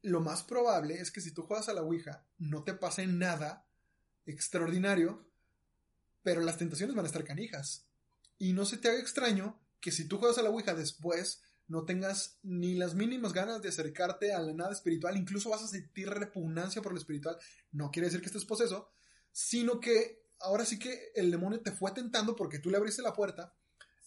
A: lo más probable es que si tú juegas a la Ouija, no te pase nada extraordinario, pero las tentaciones van a estar canijas. Y no se te haga extraño que si tú juegas a la Ouija después no tengas ni las mínimas ganas de acercarte a la nada espiritual, incluso vas a sentir repugnancia por lo espiritual, no quiere decir que estés poseso, sino que ahora sí que el demonio te fue tentando porque tú le abriste la puerta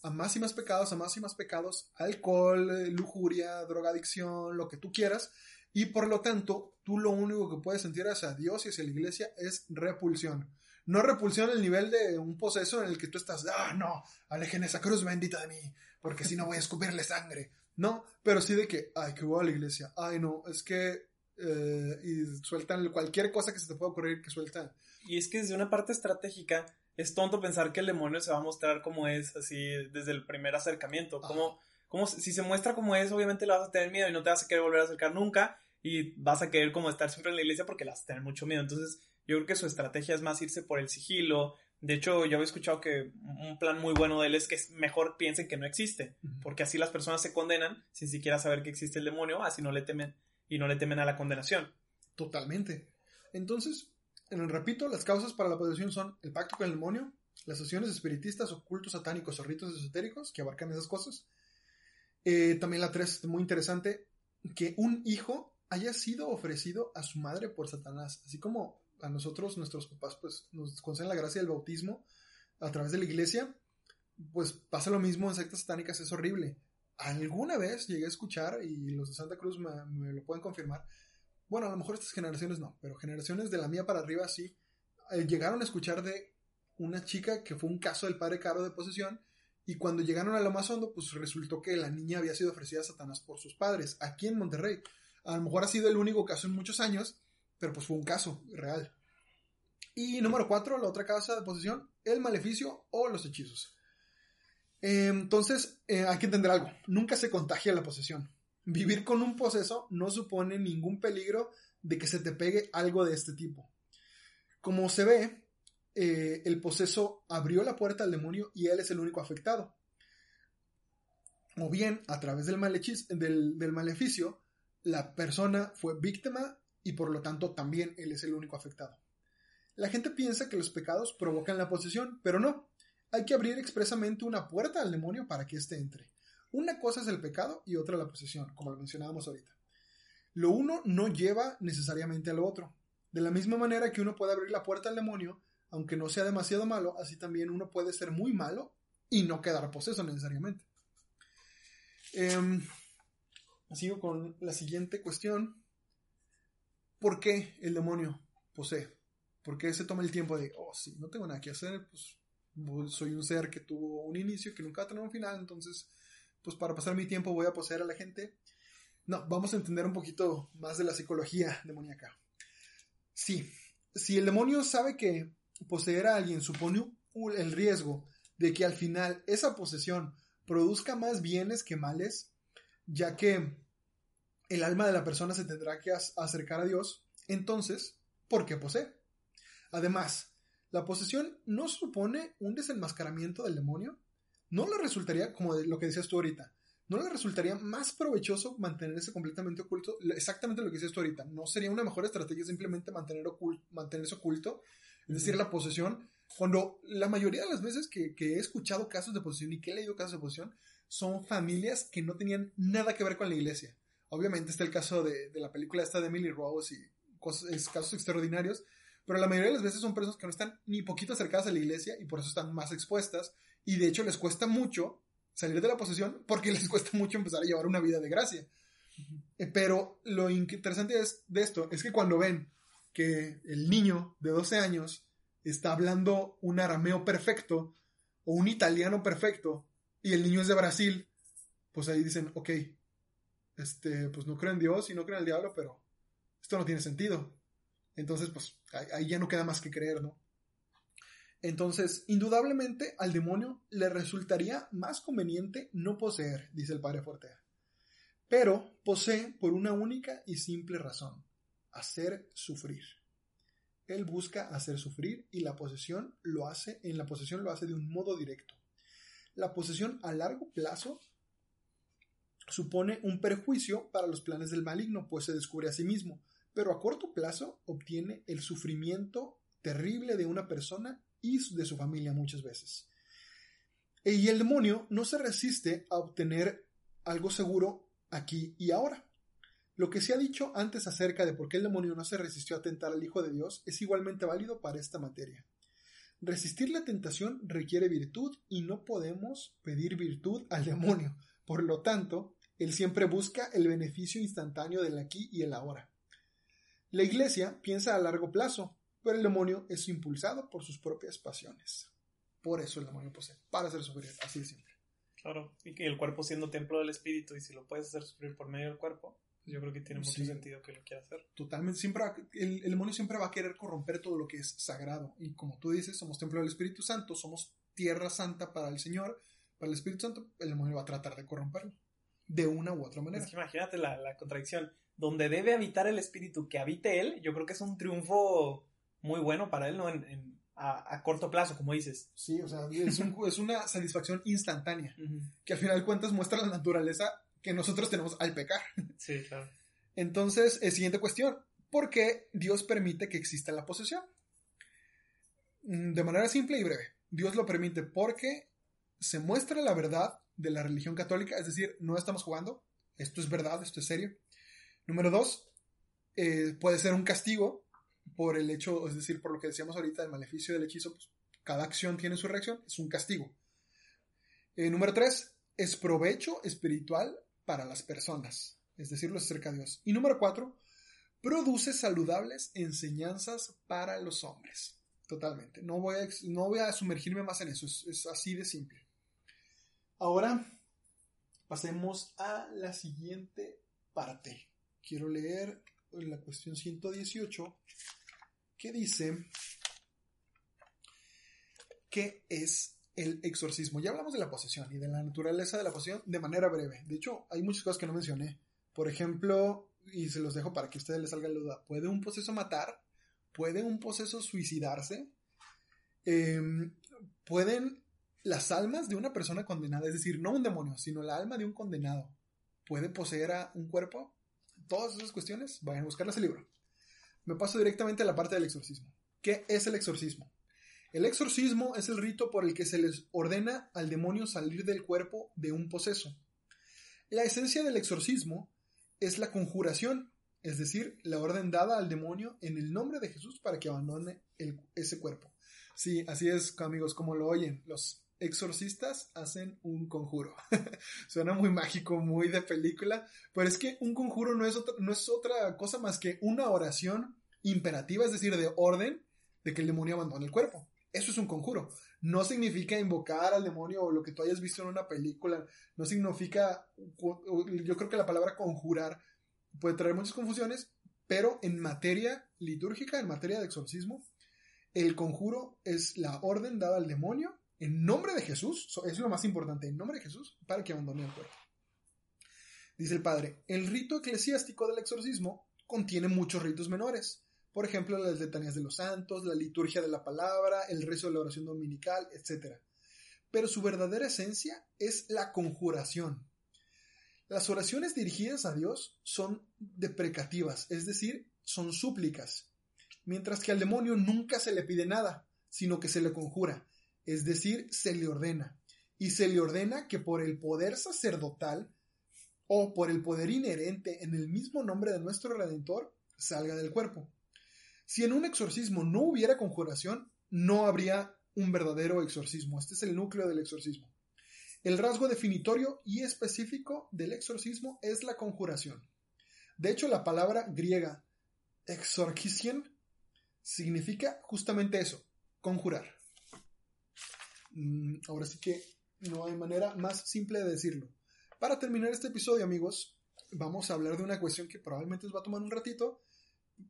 A: a más y más pecados, a más y más pecados, alcohol, eh, lujuria, drogadicción, lo que tú quieras, y por lo tanto, tú lo único que puedes sentir hacia Dios y hacia la iglesia es repulsión. No repulsión al nivel de un poseso en el que tú estás, ah, no, alejen esa cruz bendita de mí, porque si no voy a escupirle sangre. No, pero sí de que, ay, que voy a la iglesia, ay, no, es que, eh, y sueltan cualquier cosa que se te pueda ocurrir que sueltan.
B: Y es que desde una parte estratégica, es tonto pensar que el demonio se va a mostrar como es, así, desde el primer acercamiento, como como si se muestra como es, obviamente le vas a tener miedo y no te vas a querer volver a acercar nunca y vas a querer como estar siempre en la iglesia porque le vas a tener mucho miedo. Entonces, yo creo que su estrategia es más irse por el sigilo. De hecho, yo había escuchado que un plan muy bueno de él es que mejor piensen que no existe, porque así las personas se condenan sin siquiera saber que existe el demonio, así no le temen y no le temen a la condenación.
A: Totalmente. Entonces, en el repito, las causas para la posesión son el pacto con el demonio, las sesiones espiritistas, ocultos satánicos o ritos esotéricos que abarcan esas cosas, eh, también la 3, muy interesante, que un hijo haya sido ofrecido a su madre por Satanás, así como a nosotros, nuestros papás, pues nos conceden la gracia del bautismo a través de la iglesia, pues pasa lo mismo en sectas satánicas, es horrible. Alguna vez llegué a escuchar, y los de Santa Cruz me, lo pueden confirmar, bueno, a lo mejor estas generaciones no, pero generaciones de la mía para arriba sí, eh, llegaron a escuchar de una chica que fue un caso del padre Caro de posesión, y cuando llegaron a lo más hondo, pues resultó que la niña había sido ofrecida a Satanás por sus padres, aquí en Monterrey. A lo mejor ha sido el único caso en muchos años, pero pues fue un caso real. Y número cuatro, la otra causa de posesión, el maleficio o los hechizos. entonces, eh, hay que entender algo, nunca se contagia la posesión. Vivir con un poseso no supone ningún peligro de que se te pegue algo de este tipo. Como se ve, eh, el poseso abrió la puerta al demonio y él es el único afectado. O bien, a través del, del, del maleficio, la persona fue víctima y por lo tanto también él es el único afectado. La gente piensa que los pecados provocan la posesión, pero no. Hay que abrir expresamente una puerta al demonio para que éste entre. Una cosa es el pecado y otra la posesión, como lo mencionábamos ahorita. Lo uno no lleva necesariamente al otro. De la misma manera que uno puede abrir la puerta al demonio, aunque no sea demasiado malo, así también uno puede ser muy malo y no quedar poseso necesariamente. Eh, sigo con la siguiente cuestión. ¿Por qué el demonio posee? ¿Por qué se toma el tiempo de, oh, sí, no tengo nada que hacer, pues, soy un ser que tuvo un inicio, que nunca va a tener un final, entonces, pues para pasar mi tiempo voy a poseer a la gente? No, vamos a entender un poquito más de la psicología demoníaca. Sí, si el demonio sabe que poseer a alguien supone el riesgo de que al final esa posesión produzca más bienes que males, ya que el alma de la persona se tendrá que acercar a Dios, entonces, ¿por qué posee? Además, la posesión no supone un desenmascaramiento del demonio. ¿No le resultaría, como lo que decías tú ahorita, no le resultaría más provechoso mantenerse completamente oculto? Exactamente lo que decías tú ahorita. ¿No sería una mejor estrategia simplemente mantener mantenerse oculto es decir, la posesión, cuando la mayoría de las veces que, he escuchado casos de posesión y que he leído casos de posesión, son familias que no tenían nada que ver con la iglesia. Obviamente está el caso de, la película esta de Emily Rose y casos extraordinarios, pero la mayoría de las veces son personas que no están ni poquito acercadas a la iglesia y por eso están más expuestas y de hecho les cuesta mucho salir de la posesión porque les cuesta mucho empezar a llevar una vida de gracia. Eh, Pero lo interesante es, de esto es que cuando ven que el niño de 12 años está hablando un arameo perfecto o un italiano perfecto y el niño es de Brasil, pues ahí dicen, ok, este, pues no creo en Dios y no creo en el diablo, pero esto no tiene sentido. Entonces, pues ahí, ahí ya no queda más que creer, ¿no? Entonces, indudablemente al demonio le resultaría más conveniente no poseer, dice el padre Fortea. Pero posee por una única y simple razón, hacer sufrir. Él busca hacer sufrir y la posesión lo hace, en la posesión lo hace de un modo directo. La posesión a largo plazo supone un perjuicio para los planes del maligno, pues se descubre a sí mismo, pero a corto plazo obtiene el sufrimiento terrible de una persona y de su familia muchas veces. Y el demonio no se resiste a obtener algo seguro aquí y ahora. Lo que se ha dicho antes acerca de por qué el demonio no se resistió a tentar al Hijo de Dios es igualmente válido para esta materia. Resistir la tentación requiere virtud y no podemos pedir virtud al demonio. Por lo tanto, él siempre busca el beneficio instantáneo del aquí y el ahora. La iglesia piensa a largo plazo, pero el demonio es impulsado por sus propias pasiones. Por eso el demonio posee, para hacer sufrir, así de simple.
B: Claro, y que el cuerpo siendo templo del espíritu y si lo puedes hacer sufrir por medio del cuerpo, pues yo creo que tiene mucho
A: Sí.
B: sentido que lo quiera hacer.
A: Totalmente, siempre va- el, el demonio siempre va a querer corromper todo lo que es sagrado. Y como tú dices, somos templo del Espíritu Santo, somos tierra santa para el Señor, para el Espíritu Santo, el demonio va a tratar de corromperlo. De una u otra manera.
B: Es que imagínate la, la contradicción. Donde debe habitar el espíritu, que habite él, yo creo que es un triunfo muy bueno para él, ¿no? En, en- a, a corto plazo, como dices.
A: Sí, o sea, es, un- es una satisfacción instantánea, que al final de cuentas muestra la naturaleza que nosotros tenemos al pecar.
B: Sí, claro.
A: Entonces, eh, siguiente cuestión. ¿Por qué Dios permite que exista la posesión? Mm, De manera simple y breve. Dios lo permite porque se muestra la verdad de la religión católica, es decir, no estamos jugando, esto es verdad, esto es serio. Número dos, eh, puede ser un castigo por el hecho, es decir, por lo que decíamos ahorita del maleficio del hechizo, pues, cada acción tiene su reacción, es un castigo. Eh, número tres, es provecho espiritual para las personas, es decir, los acerca a Dios. Y número cuatro, produce saludables enseñanzas para los hombres. Totalmente. No voy a, no voy a sumergirme más en eso, es, es así de simple. Ahora, pasemos a la siguiente parte. Quiero leer la cuestión 118 que dice qué es el exorcismo. Ya hablamos de la posesión y de la naturaleza de la posesión de manera breve. De hecho, hay muchas cosas que no mencioné. Por ejemplo, y se los dejo para que a ustedes les salga la duda, ¿puede un poseso matar? ¿Puede un poseso suicidarse? Em, ¿Pueden las almas de una persona condenada, es decir, no un demonio, sino la alma de un condenado, puede poseer a un cuerpo? Todas esas cuestiones, vayan a buscarlas el libro. Me paso directamente a la parte del exorcismo. ¿Qué es el exorcismo? El exorcismo es el rito por el que se les ordena al demonio salir del cuerpo de un poseso. La esencia del exorcismo es la conjuración, es decir, la orden dada al demonio en el nombre de Jesús para que abandone ese cuerpo. Sí, así es, amigos, como lo oyen. Los exorcistas hacen un conjuro. Suena muy mágico, muy de película, pero es que un conjuro no es, no es otra cosa más que una oración imperativa, es decir, de orden de que el demonio abandone el cuerpo. Eso es un conjuro. No significa invocar al demonio o lo que tú hayas visto en una película. No significa, yo creo que la palabra conjurar puede traer muchas confusiones, pero en materia litúrgica, en materia de exorcismo, el conjuro es la orden dada al demonio en nombre de Jesús, es lo más importante, en nombre de Jesús, para que abandone el cuerpo. Dice el padre, el rito eclesiástico del exorcismo contiene muchos ritos menores, por ejemplo, las letanías de los santos, la liturgia de la palabra, el rezo de la oración dominical, etc. Pero su verdadera esencia es la conjuración. Las oraciones dirigidas a Dios son deprecativas, es decir, son súplicas, mientras que al demonio nunca se le pide nada, sino que se le conjura, es decir, se le ordena. Y se le ordena que por el poder sacerdotal o por el poder inherente en el mismo nombre de nuestro Redentor salga del cuerpo. Si en un exorcismo no hubiera conjuración, no habría un verdadero exorcismo. Este es el núcleo del exorcismo. El rasgo definitorio y específico del exorcismo es la conjuración. De hecho, la palabra griega exorcisien significa justamente eso, conjurar. Mm, ahora sí que no hay manera más simple de decirlo. Para terminar este episodio, amigos, vamos a hablar de una cuestión que probablemente os va a tomar un ratito,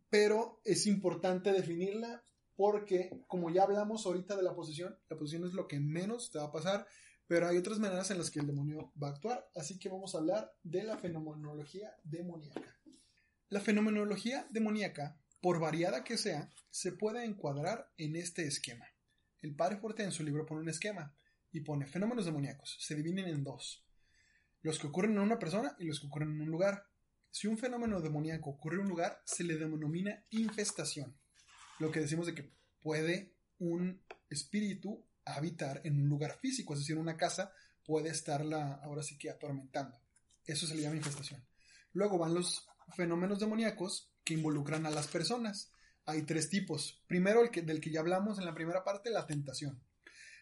A: pero es importante definirla porque, como ya hablamos ahorita de la posesión, la posesión es lo que menos te va a pasar, pero hay otras maneras en las que el demonio va a actuar, así que vamos a hablar de la fenomenología demoníaca. La fenomenología demoníaca, por variada que sea, se puede encuadrar en este esquema. El padre Fuerte en su libro pone un esquema y pone fenómenos demoníacos. Se dividen en dos. Los que ocurren en una persona y los que ocurren en un lugar. Si un fenómeno demoníaco ocurre en un lugar, se le denomina infestación. Lo que decimos de que puede un espíritu habitar en un lugar físico, es decir, una casa puede estarla ahora sí que atormentando. Eso se le llama infestación. Luego van los fenómenos demoníacos que involucran a las personas. Hay tres tipos. Primero, el que, del que ya hablamos en la primera parte, la tentación.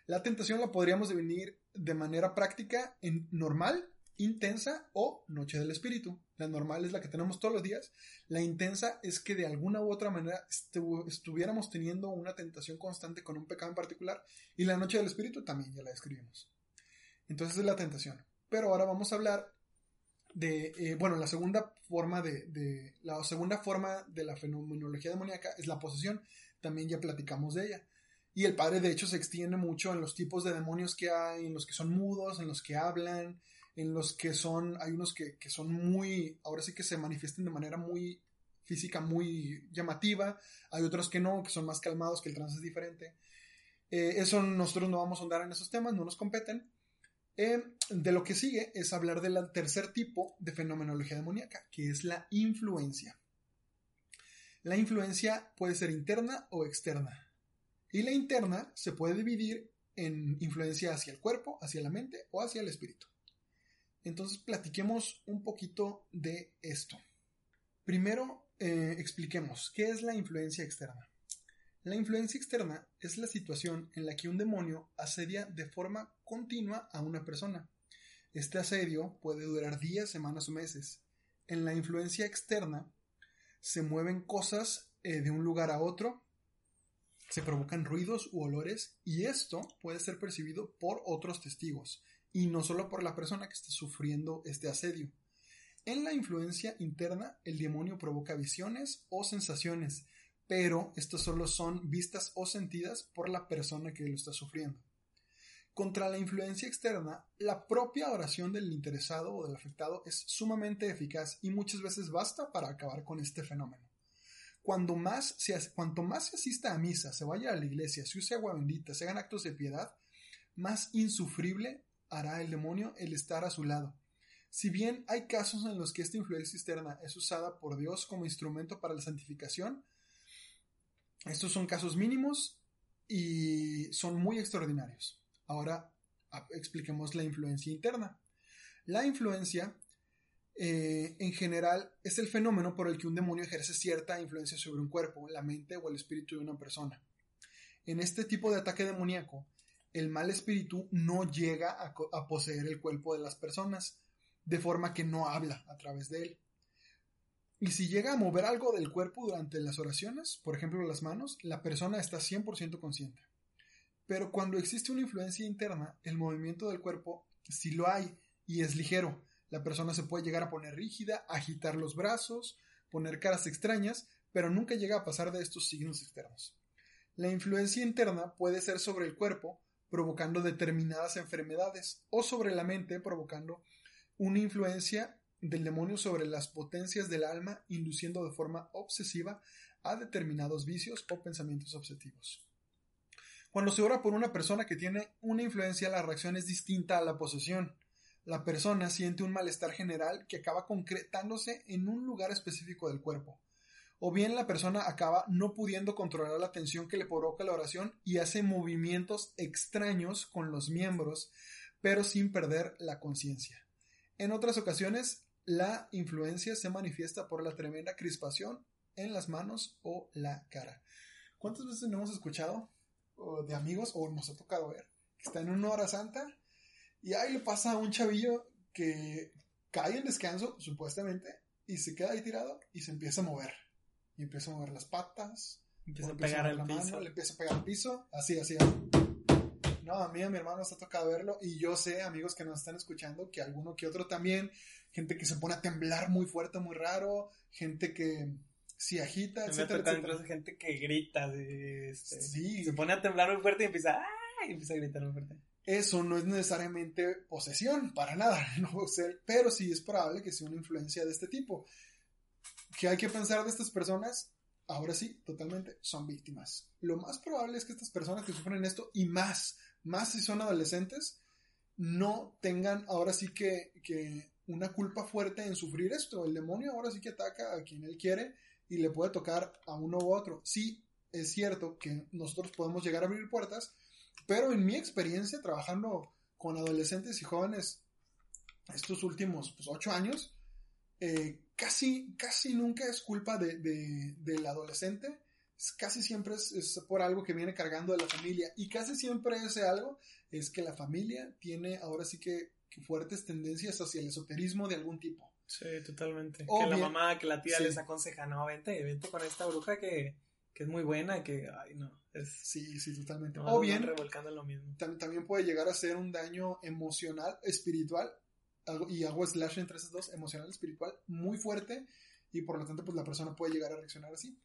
A: La tentación la podríamos definir de manera práctica en normal, intensa o noche del espíritu. La normal es la que tenemos todos los días. La intensa es que de alguna u otra manera estuviéramos teniendo una tentación constante con un pecado en particular. Y la noche del espíritu también ya la describimos. Entonces es la tentación. Pero ahora vamos a hablar de, eh, bueno, la segunda forma de, la segunda forma de la fenomenología demoníaca es la posesión. También ya platicamos de ella. Y el padre, de hecho, se extiende mucho en los tipos de demonios que hay, en los que son mudos, en los que hablan, en los que son, hay unos que, son muy, ahora sí que se manifiestan de manera muy física, muy llamativa, hay otros que no, que son más calmados, que el trance es diferente. Eh, eso nosotros no vamos a andar en esos temas, no nos competen. Eh, de lo que sigue es hablar del tercer tipo de fenomenología demoníaca, que es la influencia. La influencia puede ser interna o externa. Y la interna se puede dividir en influencia hacia el cuerpo, hacia la mente o hacia el espíritu. Entonces platiquemos un poquito de esto. Primero, eh, expliquemos qué es la influencia externa. La influencia externa es la situación en la que un demonio asedia de forma continua a una persona. Este asedio puede durar días, semanas o meses. En la influencia externa se mueven cosas eh, de un lugar a otro, se provocan ruidos u olores y esto puede ser percibido por otros testigos y no solo por la persona que está sufriendo este asedio. En la influencia interna, el demonio provoca visiones o sensaciones pero estos solo son vistas o sentidas por la persona que lo está sufriendo. Contra la influencia externa, la propia oración del interesado o del afectado es sumamente eficaz y muchas veces basta para acabar con este fenómeno. Cuanto más se asista a misa, se vaya a la iglesia, se use agua bendita, se hagan actos de piedad, más insufrible hará el demonio el estar a su lado. Si bien hay casos en los que esta influencia externa es usada por Dios como instrumento para la santificación, estos son casos mínimos y son muy extraordinarios. Ahora expliquemos la influencia interna. La influencia, eh, en general, es el fenómeno por el que un demonio ejerce cierta influencia sobre un cuerpo, la mente o el espíritu de una persona. En este tipo de ataque demoníaco, el mal espíritu no llega a poseer el cuerpo de las personas, de forma que no habla a través de él. Y si llega a mover algo del cuerpo durante las oraciones, por ejemplo las manos, la persona está 100% consciente. Pero cuando existe una influencia interna, el movimiento del cuerpo, si lo hay y es ligero, la persona se puede llegar a poner rígida, agitar los brazos, poner caras extrañas, pero nunca llega a pasar de estos signos externos. La influencia interna puede ser sobre el cuerpo, provocando determinadas enfermedades, o sobre la mente, provocando una influencia del demonio sobre las potencias del alma, induciendo de forma obsesiva a determinados vicios o pensamientos obsesivos. Cuando se ora por una persona que tiene una influencia, la reacción es distinta a la posesión. La persona siente un malestar general que acaba concretándose en un lugar específico del cuerpo. O bien la persona acaba no pudiendo controlar la tensión que le provoca la oración y hace movimientos extraños con los miembros, pero sin perder la conciencia. En otras ocasiones, la influencia se manifiesta por la tremenda crispación en las manos o la cara. ¿Cuántas veces no hemos escuchado de amigos o nos ha tocado ver que están en una hora santa Y ahí le pasa a un chavillo que cae en descanso, supuestamente, y se queda ahí tirado y se empieza a mover. Y empieza a mover las patas.
B: Empieza
A: o
B: a pegar al piso.
A: le empieza a pegar al piso. Así, así. No, a mí, a mi hermano nos ha tocado verlo. Y yo sé, amigos que nos están escuchando, que alguno que otro también. Gente que se pone a temblar muy fuerte, muy raro. Gente que se agita,
B: Me
A: etcétera,
B: incluso gente que grita, este,
A: Sí.
B: se pone a temblar muy fuerte y empieza, ¡ah! y empieza a gritar muy fuerte.
A: Eso no es necesariamente posesión, para nada, no puede ser, pero sí es probable que sea una influencia de este tipo. ¿Qué hay que pensar de estas personas? Ahora sí, totalmente, son víctimas. Lo más probable es que estas personas que sufren esto, y más, más si son adolescentes, no tengan ahora sí que, que una culpa fuerte en sufrir esto. El demonio ahora sí que ataca a quien él quiere y le puede tocar a uno u otro. Sí, es cierto que nosotros podemos llegar a abrir puertas, pero en mi experiencia trabajando con adolescentes y jóvenes estos últimos pues, ocho años, eh, casi, casi nunca es culpa de, de- del adolescente. Es- Casi siempre es, es por algo que viene cargando de la familia. Y casi siempre ese algo es que la familia tiene ahora sí que, que fuertes tendencias hacia el esoterismo de algún tipo.
B: Sí, totalmente.
A: O
B: que la mamá, que la tía
A: sí.
B: les aconseja, no, vente, vente con esta bruja que, que es muy buena, que, ay, no, es...
A: Sí, sí, totalmente.
B: no,
A: o bien,
B: revolcando lo mismo.
A: tam- también puede llegar a ser un daño emocional, espiritual, y hago slash entre esos dos, emocional, espiritual, muy fuerte, y por lo tanto, pues la persona puede llegar a reaccionar así.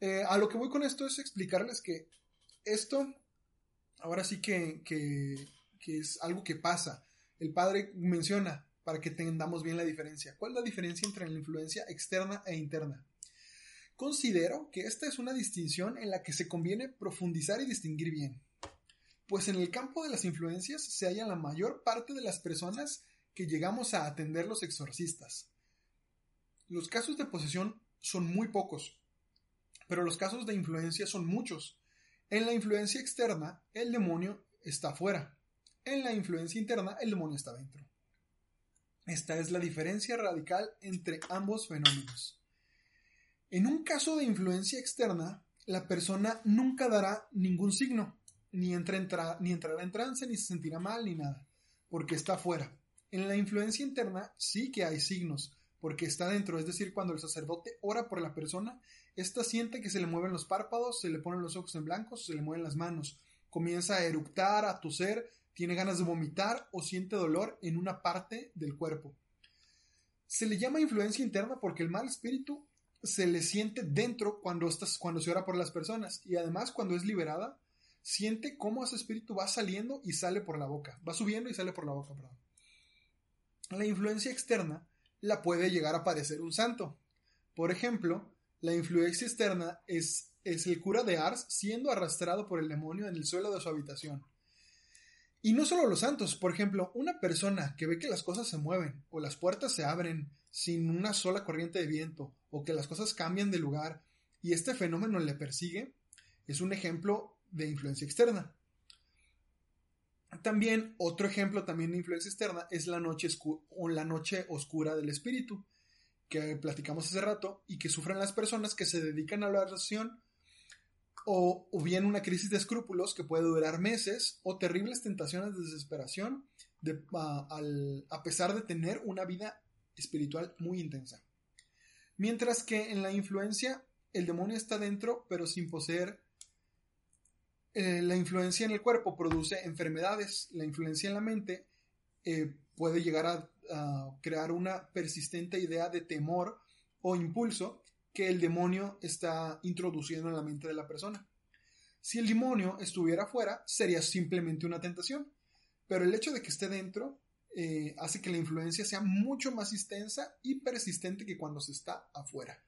A: Eh, a lo que voy con esto es explicarles que esto, ahora sí que, que, que es algo que pasa. El padre menciona, para que entendamos bien la diferencia. ¿Cuál es la diferencia entre la influencia externa e interna? Considero que esta es una distinción en la que se conviene profundizar y distinguir bien pues en el campo de las influencias se hallan la mayor parte de las personas que llegamos a atender los exorcistas. Los casos de posesión son muy pocos, pero los casos de influencia son muchos. En la influencia externa, el demonio está fuera. En la influencia interna, el demonio está dentro. Esta es la diferencia radical entre ambos fenómenos. En un caso de influencia externa, la persona nunca dará ningún signo, ni, ni entrará en trance, ni se sentirá mal, ni nada, porque está fuera. En la influencia interna sí que hay signos, porque está dentro, es decir, cuando el sacerdote ora por la persona, ésta siente que se le mueven los párpados, se le ponen los ojos en blanco, se le mueven las manos, comienza a eructar, a toser, tiene ganas de vomitar o siente dolor en una parte del cuerpo. Se le llama influencia interna porque el mal espíritu se le siente dentro cuando, se ora por las personas y además cuando es liberada siente cómo ese espíritu va saliendo y sale por la boca, va subiendo y sale por la boca, perdón. La influencia externa la puede llegar a parecer un santo. Por ejemplo, la influencia externa es, es el cura de Ars siendo arrastrado por el demonio en el suelo de su habitación. Y no solo los santos, por ejemplo, una persona que ve que las cosas se mueven o las puertas se abren sin una sola corriente de viento o que las cosas cambian de lugar y este fenómeno le persigue, es un ejemplo de influencia externa. También otro ejemplo también de influencia externa es la noche, o la noche oscura del espíritu, que platicamos hace rato y que sufren las personas que se dedican a la oración o, bien una crisis de escrúpulos que puede durar meses o terribles tentaciones de desesperación al- a pesar de tener una vida espiritual muy intensa. Mientras que en la influencia el demonio está dentro pero sin poseer eh, la influencia en el cuerpo produce enfermedades, la influencia en la mente eh, puede llegar a, crear una persistente idea de temor o impulso que el demonio está introduciendo en la mente de la persona. Si el demonio estuviera fuera, sería simplemente una tentación, pero el hecho de que esté dentro eh, hace que la influencia sea mucho más extensa y persistente que cuando se está afuera.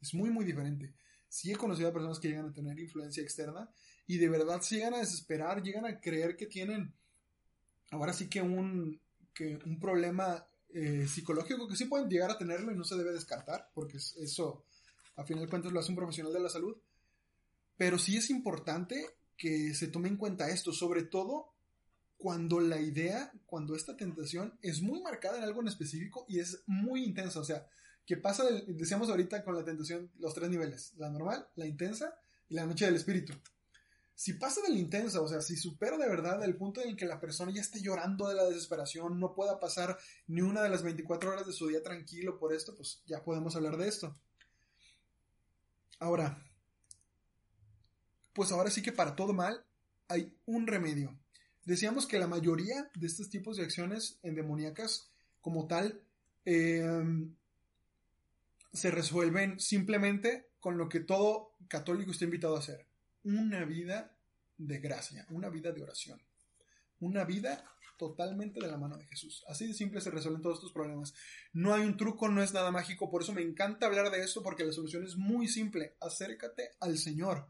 A: Es muy, muy diferente. Sí he conocido a personas que llegan a tener influencia externa y de verdad se llegan a desesperar, llegan a creer que tienen ahora sí que un, que un problema eh, psicológico que sí pueden llegar a tenerlo y no se debe descartar, porque es- eso a final de cuentas lo hace un profesional de la salud. Pero sí es importante que se tome en cuenta esto, sobre todo cuando la idea, cuando esta tentación es muy marcada en algo en específico y es muy intensa, o sea, que pasa, del- decíamos ahorita con la tentación, los tres niveles, la normal, la intensa y la noche del espíritu. Si pasa del intenso, o sea, si supera de verdad el punto en el que la persona ya esté llorando de la desesperación, no pueda pasar ni una de las 24 horas de su día tranquilo por esto, pues ya podemos hablar de esto. Ahora, pues ahora sí que para todo mal hay un remedio. Decíamos que la mayoría de estos tipos de acciones endemoniacas, como tal, em, se resuelven simplemente con lo que todo católico está invitado a hacer. Una vida de gracia, una vida de oración. Una vida totalmente de la mano de Jesús. Así de simple se resuelven todos estos problemas. No hay un truco, no es nada mágico, por eso me encanta hablar de esto, porque la solución es muy simple. Acércate al Señor.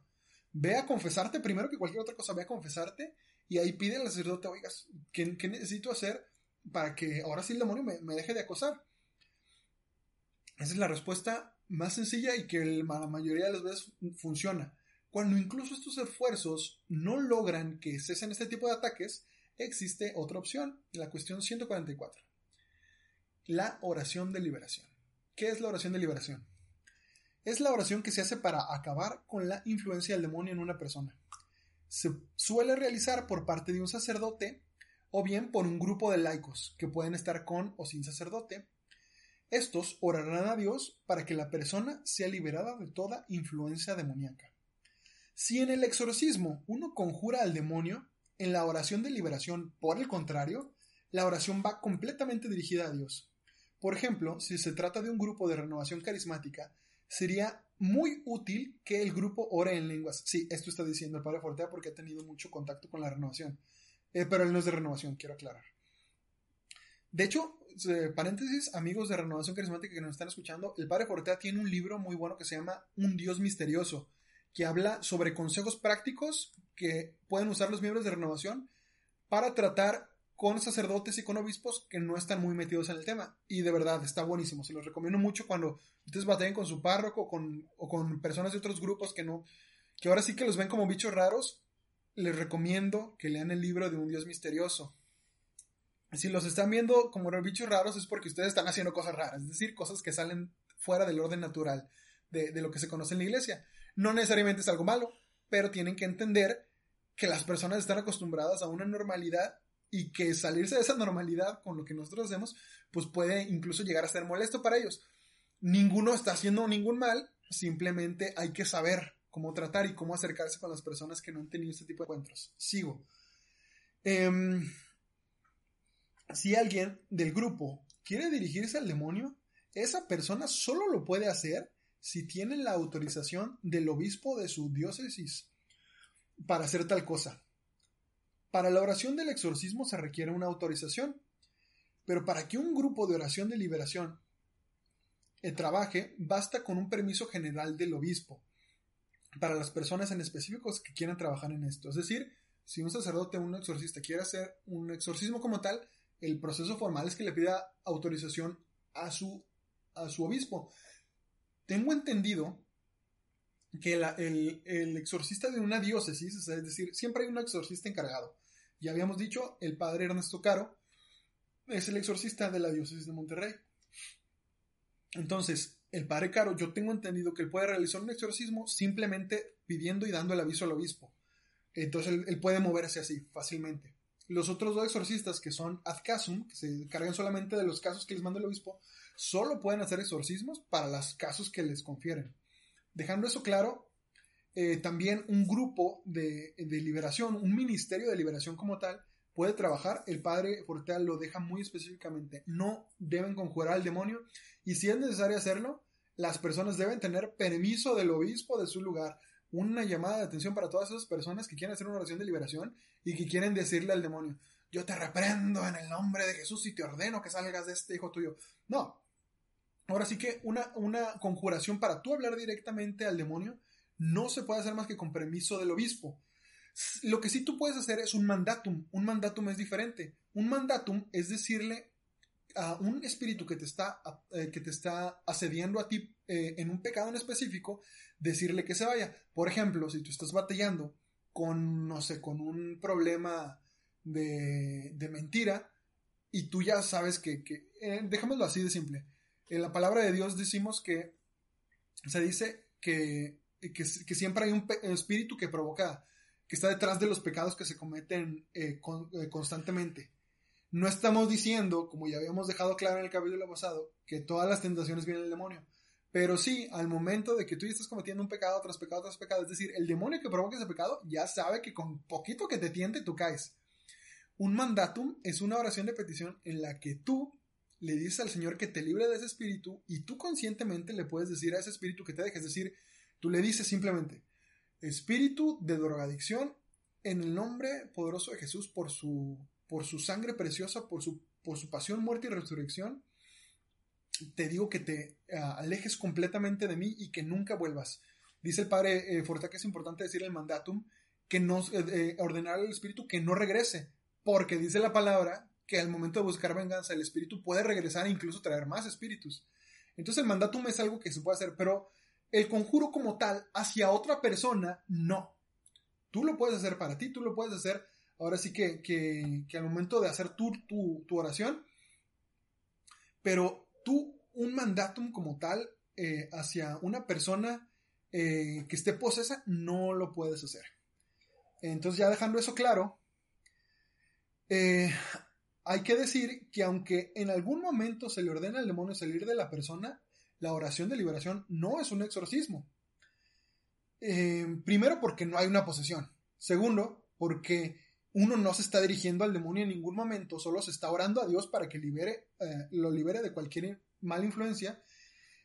A: Ve a confesarte, primero que cualquier otra cosa, ve a confesarte y ahí pide al sacerdote, oigas, ¿qué, necesito hacer para que ahora sí el demonio me, deje de acosar? Esa es la respuesta más sencilla y que la mayoría de las veces funciona. Cuando incluso estos esfuerzos no logran que cesen este tipo de ataques, existe otra opción, la cuestión 144. La oración de liberación. ¿Qué es la oración de liberación? Es la oración que se hace para acabar con la influencia del demonio en una persona se suele realizar por parte de un sacerdote o bien por un grupo de laicos que pueden estar con o sin sacerdote. Estos orarán a Dios para que la persona sea liberada de toda influencia demoníaca. Si en el exorcismo uno conjura al demonio, en la oración de liberación, por el contrario, la oración va completamente dirigida a Dios. Por ejemplo, si se trata de un grupo de renovación carismática, sería muy útil que el grupo ore en lenguas. Sí, esto está diciendo el padre Fortea porque ha tenido mucho contacto con la renovación. Eh, pero él no es de renovación, quiero aclarar. De hecho, paréntesis, amigos de Renovación Carismática que nos están escuchando, el padre Fortea tiene un libro muy bueno que se llama Un Dios Misterioso, que habla sobre consejos prácticos que pueden usar los miembros de Renovación para tratar con sacerdotes y con obispos que no están muy metidos en el tema. Y de verdad, está buenísimo. Se los recomiendo mucho cuando ustedes batallen con su párroco con, o con personas de otros grupos que no, que ahora sí que los ven como bichos raros. Les recomiendo que lean el libro de un Dios misterioso. Si los están viendo como bichos raros es porque ustedes están haciendo cosas raras, es decir, cosas que salen fuera del orden natural de, de lo que se conoce en la iglesia. No necesariamente es algo malo, pero tienen que entender que las personas están acostumbradas a una normalidad y que salirse de esa normalidad con lo que nosotros hacemos, pues puede incluso llegar a ser molesto para ellos. Ninguno está haciendo ningún mal, simplemente hay que saber cómo tratar y cómo acercarse con las personas que no han tenido este tipo de encuentros. Sigo. Em, si alguien del grupo quiere dirigirse al demonio, esa persona solo lo puede hacer si tiene la autorización del obispo de su diócesis para hacer tal cosa. Para la oración del exorcismo se requiere una autorización, pero para que un grupo de oración de liberación eh, trabaje, basta con un permiso general del obispo para las personas en específicos que quieran trabajar en esto. Es decir, si un sacerdote o un exorcista quiere hacer un exorcismo como tal, el proceso formal es que le pida autorización a su, a su obispo. Tengo entendido que el, exorcista de una diócesis, es decir, siempre hay un exorcista encargado. Ya habíamos dicho, el padre Ernesto Caro es el exorcista de la diócesis de Monterrey. Entonces, el padre Caro, yo tengo entendido que él puede realizar un exorcismo simplemente pidiendo y dando el aviso al obispo. Entonces, él, puede moverse así fácilmente. Los otros dos exorcistas, que son ad casum, que se encargan solamente de los casos que les manda el obispo, solo pueden hacer exorcismos para los casos que les confieren. Dejando eso claro, eh, también un grupo de, liberación, un ministerio de liberación como tal, puede trabajar. El padre Forteal lo deja muy específicamente. No deben conjurar al demonio y si es necesario hacerlo, las personas deben tener permiso del obispo de su lugar. Una llamada de atención para todas esas personas que quieren hacer una oración de liberación y que quieren decirle al demonio, yo te reprendo en el nombre de Jesús y te ordeno que salgas de este hijo tuyo. No. Ahora sí que una, una conjuración para tú hablar directamente al demonio no se puede hacer más que con permiso del obispo. Lo que sí tú puedes hacer es un mandatum. Un mandatum es diferente. Un mandatum es decirle a un espíritu que te está, eh, que te está asediando a ti eh, en un pecado en específico, decirle que se vaya. Por ejemplo, si tú estás batallando con, no sé, con un problema de, de mentira y tú ya sabes que, que eh, así de simple. En la palabra de Dios decimos que se dice que que, siempre hay un espíritu que provoca, que está detrás de los pecados que se cometen eh, eh, constantemente. No estamos diciendo, como ya habíamos dejado claro en el capítulo pasado, que todas las tentaciones vienen del demonio. Pero sí, al momento de que tú ya estás cometiendo un pecado tras pecado tras pecado, es decir, el demonio que provoca ese pecado ya sabe que con poquito que te tiente tú caes. Un mandatum es una oración de petición en la que tú le dices al Señor que te libre de ese espíritu y tú conscientemente le puedes decir a ese espíritu que te deje. Es decir, tú le dices simplemente, espíritu de drogadicción, en el nombre poderoso de Jesús, por su, por su sangre preciosa, por su, por su pasión, muerte y resurrección, te digo que te ah, alejes completamente de mí y que nunca vuelvas. Dice el padre eh, Forta que es importante decir el mandatum, que no, eh, eh, ordenar al espíritu que no regrese, porque dice la palabra que al momento de buscar venganza el espíritu puede regresar e incluso traer más espíritus. Entonces el mandatum es algo que se puede hacer, pero el conjuro como tal hacia otra persona, no. Tú lo puedes hacer para ti, tú lo puedes hacer ahora sí que, que, que al momento de hacer tu, tu, oración, pero tú un mandatum como tal eh, hacia una persona eh, que esté posesa, no lo puedes hacer. Entonces ya dejando eso claro, eh, hay que decir que aunque en algún momento se le ordena al demonio salir de la persona, la oración de liberación no es un exorcismo. Eh, primero porque no hay una posesión. Segundo, porque uno no se está dirigiendo al demonio en ningún momento, solo se está orando a Dios para que eh, lo libere de cualquier mala influencia.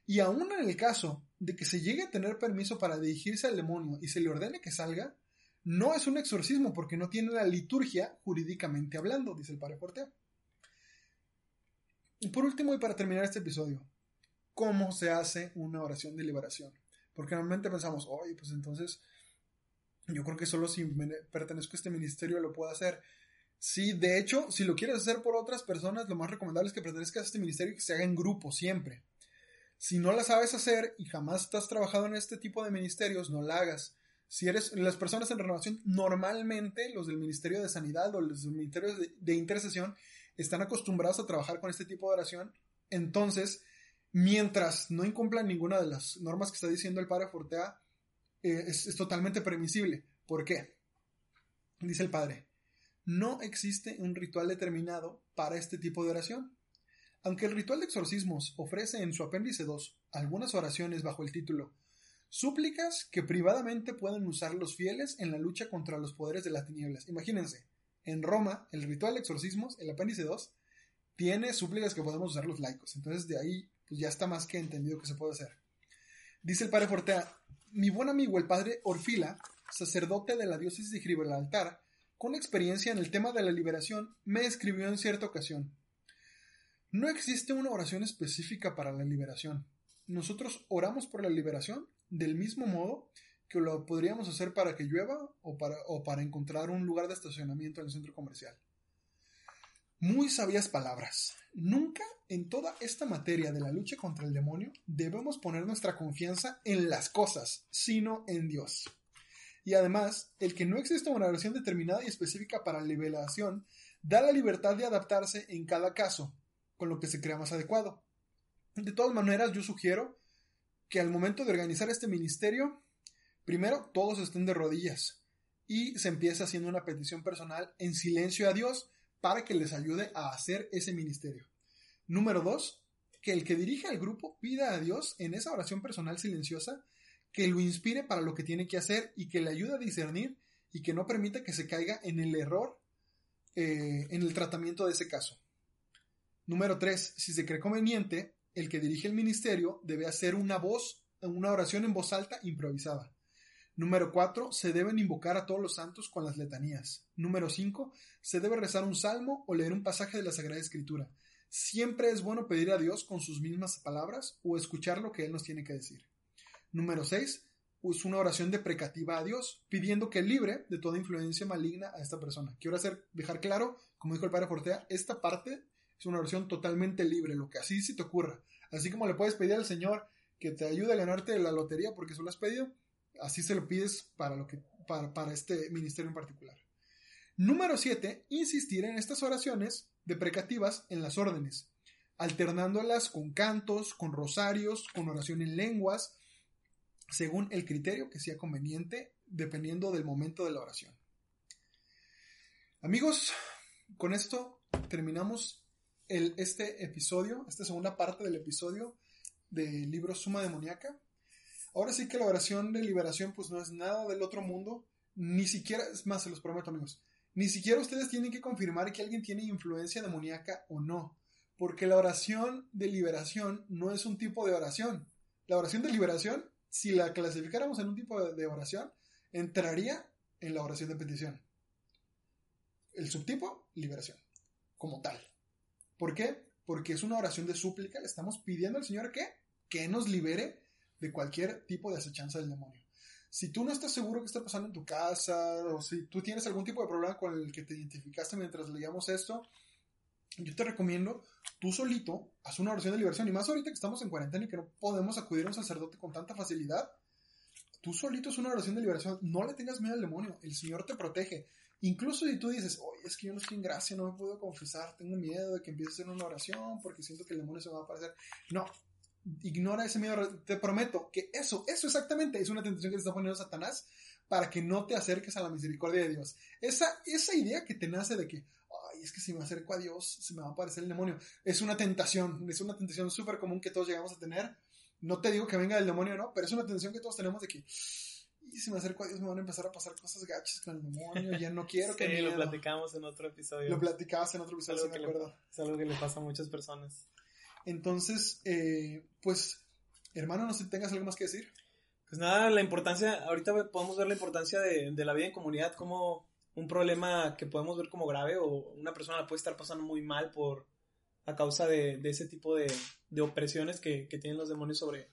A: Y aún en el caso de que se llegue a tener permiso para dirigirse al demonio y se le ordene que salga, no es un exorcismo porque no tiene la liturgia jurídicamente hablando, dice el padre Fortea. Y por último, y para terminar este episodio, ¿cómo se hace una oración de liberación? Porque normalmente pensamos, oye, pues entonces yo creo que solo si pertenezco a este ministerio lo puedo hacer. Sí, de hecho, si lo quieres hacer por otras personas, lo más recomendable es que pertenezcas a este ministerio y que se haga en grupo siempre. Si no la sabes hacer y jamás estás trabajado en este tipo de ministerios, no la hagas. Si eres las personas en renovación, normalmente los del Ministerio de Sanidad o los del Ministerio de, Intercesión están acostumbrados a trabajar con este tipo de oración. Entonces, mientras no incumplan ninguna de las normas que está diciendo el padre Fortea, eh, es, es totalmente permisible. ¿Por qué? Dice el padre, no existe un ritual determinado para este tipo de oración. Aunque el ritual de exorcismos ofrece en su apéndice 2 algunas oraciones bajo el título Súplicas que privadamente pueden usar los fieles en la lucha contra los poderes de las tinieblas. Imagínense, en Roma, el ritual de exorcismos, el apéndice 2, tiene súplicas que podemos usar los laicos. Entonces de ahí pues ya está más que entendido que se puede hacer. Dice el padre Fortea, mi buen amigo el padre Orfila, sacerdote de la diócesis de Gibraltar, con experiencia en el tema de la liberación, me escribió en cierta ocasión. No existe una oración específica para la liberación. Nosotros oramos por la liberación del mismo modo que lo podríamos hacer para que llueva o para, o para encontrar un lugar de estacionamiento en el centro comercial. Muy sabias palabras. Nunca en toda esta materia de la lucha contra el demonio debemos poner nuestra confianza en las cosas, sino en Dios. Y además, el que no exista una oración determinada y específica para la liberación da la libertad de adaptarse en cada caso, con lo que se crea más adecuado. De todas maneras, yo sugiero que al momento de organizar este ministerio, primero todos estén de rodillas y se empiece haciendo una petición personal en silencio a Dios para que les ayude a hacer ese ministerio. Número dos, que el que dirige al grupo pida a Dios en esa oración personal silenciosa que lo inspire para lo que tiene que hacer y que le ayude a discernir y que no permita que se caiga en el error eh, en el tratamiento de ese caso. Número 3. Si se cree conveniente, el que dirige el ministerio debe hacer una voz, una oración en voz alta improvisada. Número 4. Se deben invocar a todos los santos con las letanías. Número 5. Se debe rezar un salmo o leer un pasaje de la Sagrada Escritura. Siempre es bueno pedir a Dios con sus mismas palabras o escuchar lo que Él nos tiene que decir. Número 6. Es una oración deprecativa a Dios, pidiendo que libre de toda influencia maligna a esta persona. Quiero hacer, dejar claro, como dijo el padre Fortea, esta parte es una oración totalmente libre, lo que así se te ocurra. Así como le puedes pedir al Señor que te ayude a ganarte la lotería porque se lo has pedido, así se lo pides para, lo que, para, para este ministerio en particular. Número 7. Insistir en estas oraciones deprecativas en las órdenes, alternándolas con cantos, con rosarios, con oración en lenguas, según el criterio que sea conveniente dependiendo del momento de la oración. Amigos, con esto terminamos este episodio, esta segunda parte del episodio del libro Suma Demoníaca. Ahora sí que la oración de liberación pues no es nada del otro mundo, ni siquiera, es más, se los prometo amigos, ni siquiera ustedes tienen que confirmar que alguien tiene influencia demoníaca o no, porque la oración de liberación no es un tipo de oración. La oración de liberación, si la clasificáramos en un tipo de oración, entraría en la oración de petición. El subtipo, liberación, como tal. ¿Por qué? Porque es una oración de súplica, le estamos pidiendo al Señor que, que nos libere de cualquier tipo de acechanza del demonio. Si tú no estás seguro qué está pasando en tu casa, o si tú tienes algún tipo de problema con el que te identificaste mientras leíamos esto, yo te recomiendo, tú solito, haz una oración de liberación. Y más ahorita que estamos en cuarentena y que no podemos acudir a un sacerdote con tanta facilidad, tú solito es una oración de liberación. No le tengas miedo al demonio, el Señor te protege. Incluso si tú dices, oye, es que yo no estoy en gracia, no me puedo confesar, tengo miedo de que empiece a hacer una oración porque siento que el demonio se va a aparecer. No, ignora ese miedo. Te prometo que eso, eso exactamente es una tentación que te está poniendo Satanás para que no te acerques a la misericordia de Dios. Esa, esa idea que te nace de que, ay, es que si me acerco a Dios, se me va a aparecer el demonio. Es una tentación, es una tentación súper común que todos llegamos a tener. No te digo que venga del demonio, ¿no? Pero es una tentación que todos tenemos de que, y si me acerco a Dios me van a empezar a pasar cosas gachas con el demonio, ya no quiero que
B: sí, lo platicamos en otro episodio.
A: Lo platicabas en otro episodio,
B: es algo, es algo que le pasa a muchas personas.
A: Entonces, eh, pues, hermano, no sé si tengas algo más que decir.
B: Pues nada, la importancia, ahorita podemos ver la importancia de, de la vida en comunidad como un problema que podemos ver como grave o una persona la puede estar pasando muy mal por a causa de, de ese tipo de, de opresiones que, que, tienen los demonios sobre,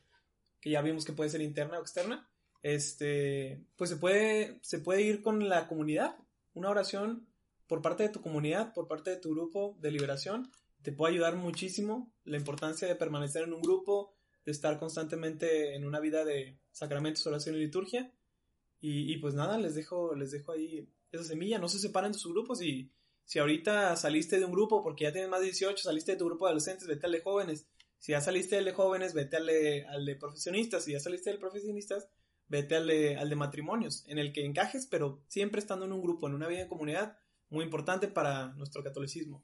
B: que ya vimos que puede ser interna o externa, este, pues se puede, se puede ir con la comunidad, una oración por parte de tu comunidad, por parte de tu grupo de liberación, te puede ayudar muchísimo la importancia de permanecer en un grupo, de estar constantemente en una vida de sacramentos, oración y liturgia. Y, y, pues nada, les dejo, les dejo ahí esa semilla, no se separen de sus grupos y si ahorita saliste de un grupo porque ya tienes más de 18, saliste de tu grupo de adolescentes, vete al de jóvenes. Si ya saliste del de jóvenes, vete al de, al de profesionistas. Si ya saliste del profesionistas, vete al de, al de matrimonios, en el que encajes, pero siempre estando en un grupo, en una vida en comunidad, muy importante para nuestro catolicismo.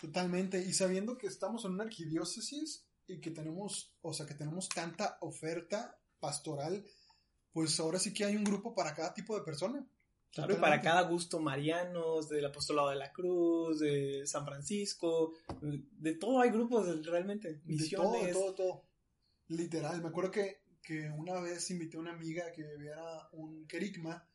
A: Totalmente, y sabiendo que estamos en una arquidiócesis y que tenemos, o sea, que tenemos tanta oferta pastoral, pues ahora sí que hay un grupo para cada tipo de persona.
B: Claro, y para cada gusto, marianos, del apostolado de la cruz, de San Francisco, de todo hay grupos realmente, misiones.
A: De todo, todo, todo. Literal, me acuerdo que, que una vez invité a una amiga que viera un querigma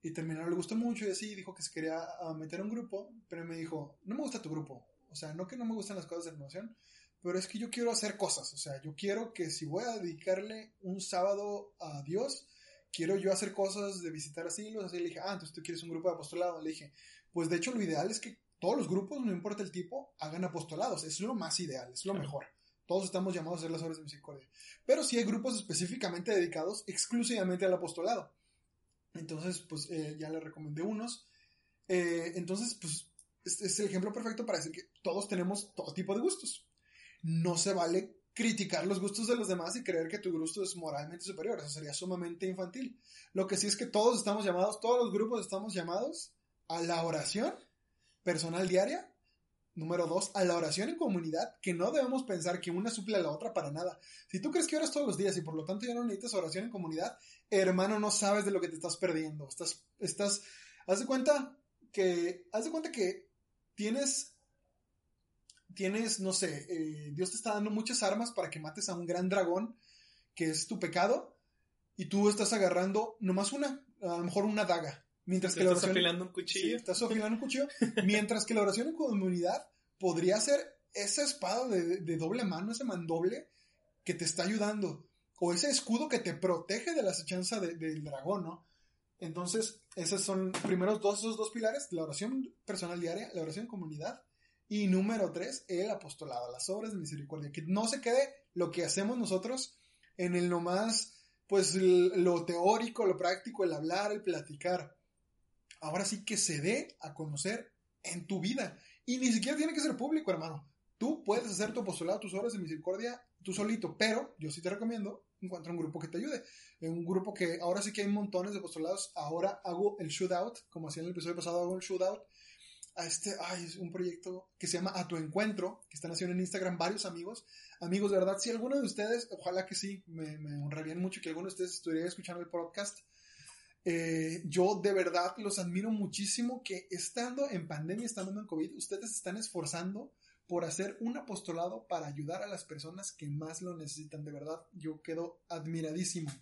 A: y terminaron, le gustó mucho y así, dijo que se quería ah, meter a un grupo, pero me dijo, no me gusta tu grupo, o sea, no que no me gustan las cosas de renovación, pero es que yo quiero hacer cosas. O sea, yo quiero que si voy a dedicarle un sábado a Dios, quiero yo hacer cosas de visitar asilos. Así le dije, ah, entonces tú quieres un grupo de apostolado. Le dije, pues de hecho lo ideal es que todos los grupos, no importa el tipo, hagan apostolados. Es lo más ideal, es lo mejor. Todos estamos llamados a hacer las obras de misericordia. Pero sí hay grupos específicamente dedicados exclusivamente al apostolado. Entonces, pues eh, ya le recomendé unos. Eh, entonces, pues es, el ejemplo perfecto para decir que todos tenemos todo tipo de gustos. No se vale criticar los gustos de los demás y creer que tu gusto es moralmente superior. Eso sería sumamente infantil. Lo que sí es que todos estamos llamados, todos los grupos estamos llamados a la oración personal diaria. Número dos, a la oración en comunidad, que no debemos pensar que una suple a la otra para nada. Si tú crees que oras todos los días y por lo tanto ya no necesitas oración en comunidad, hermano, no sabes de lo que te estás perdiendo. Estás, estás, haz de cuenta que, haz de cuenta que tienes, tienes, no sé, eh, Dios te está dando muchas armas para que mates a un gran dragón, que es tu pecado, y tú estás agarrando nomás una, a lo mejor una daga. Mientras que la
B: oración, estás afilando un cuchillo.
A: estás afilando un cuchillo. mientras que la oración en comunidad podría ser esa espada de, doble mano, ese mandoble que te está ayudando. O ese escudo que te protege de la acechanza del dragón, ¿no? Entonces, esos son primeros dos, esos dos pilares, la oración personal diaria, la oración en comunidad. Y número tres, el apostolado, las obras de misericordia. Que no se quede lo que hacemos nosotros en el nomás, pues lo teórico, lo práctico, el hablar, el platicar. Ahora sí que se dé a conocer en tu vida. Y ni siquiera tiene que ser público, hermano. Tú puedes hacer tu apostolado, tus horas de misericordia, tú solito, pero yo sí te recomiendo encuentra un grupo que te ayude. Un grupo que ahora sí que hay montones de apostolados. Ahora hago el shootout, como hacía en el episodio pasado, hago el shootout a este, ay, es un proyecto que se llama A Tu Encuentro, que están haciendo en Instagram varios amigos. Amigos, de verdad, si alguno de ustedes, ojalá que sí, me, me honrarían mucho que alguno de ustedes estuviera escuchando el podcast. Eh, yo de verdad los admiro muchísimo que estando en pandemia, estando en COVID, ustedes están esforzando por hacer un apostolado para ayudar a las personas que más lo necesitan. De verdad, yo quedo admiradísimo.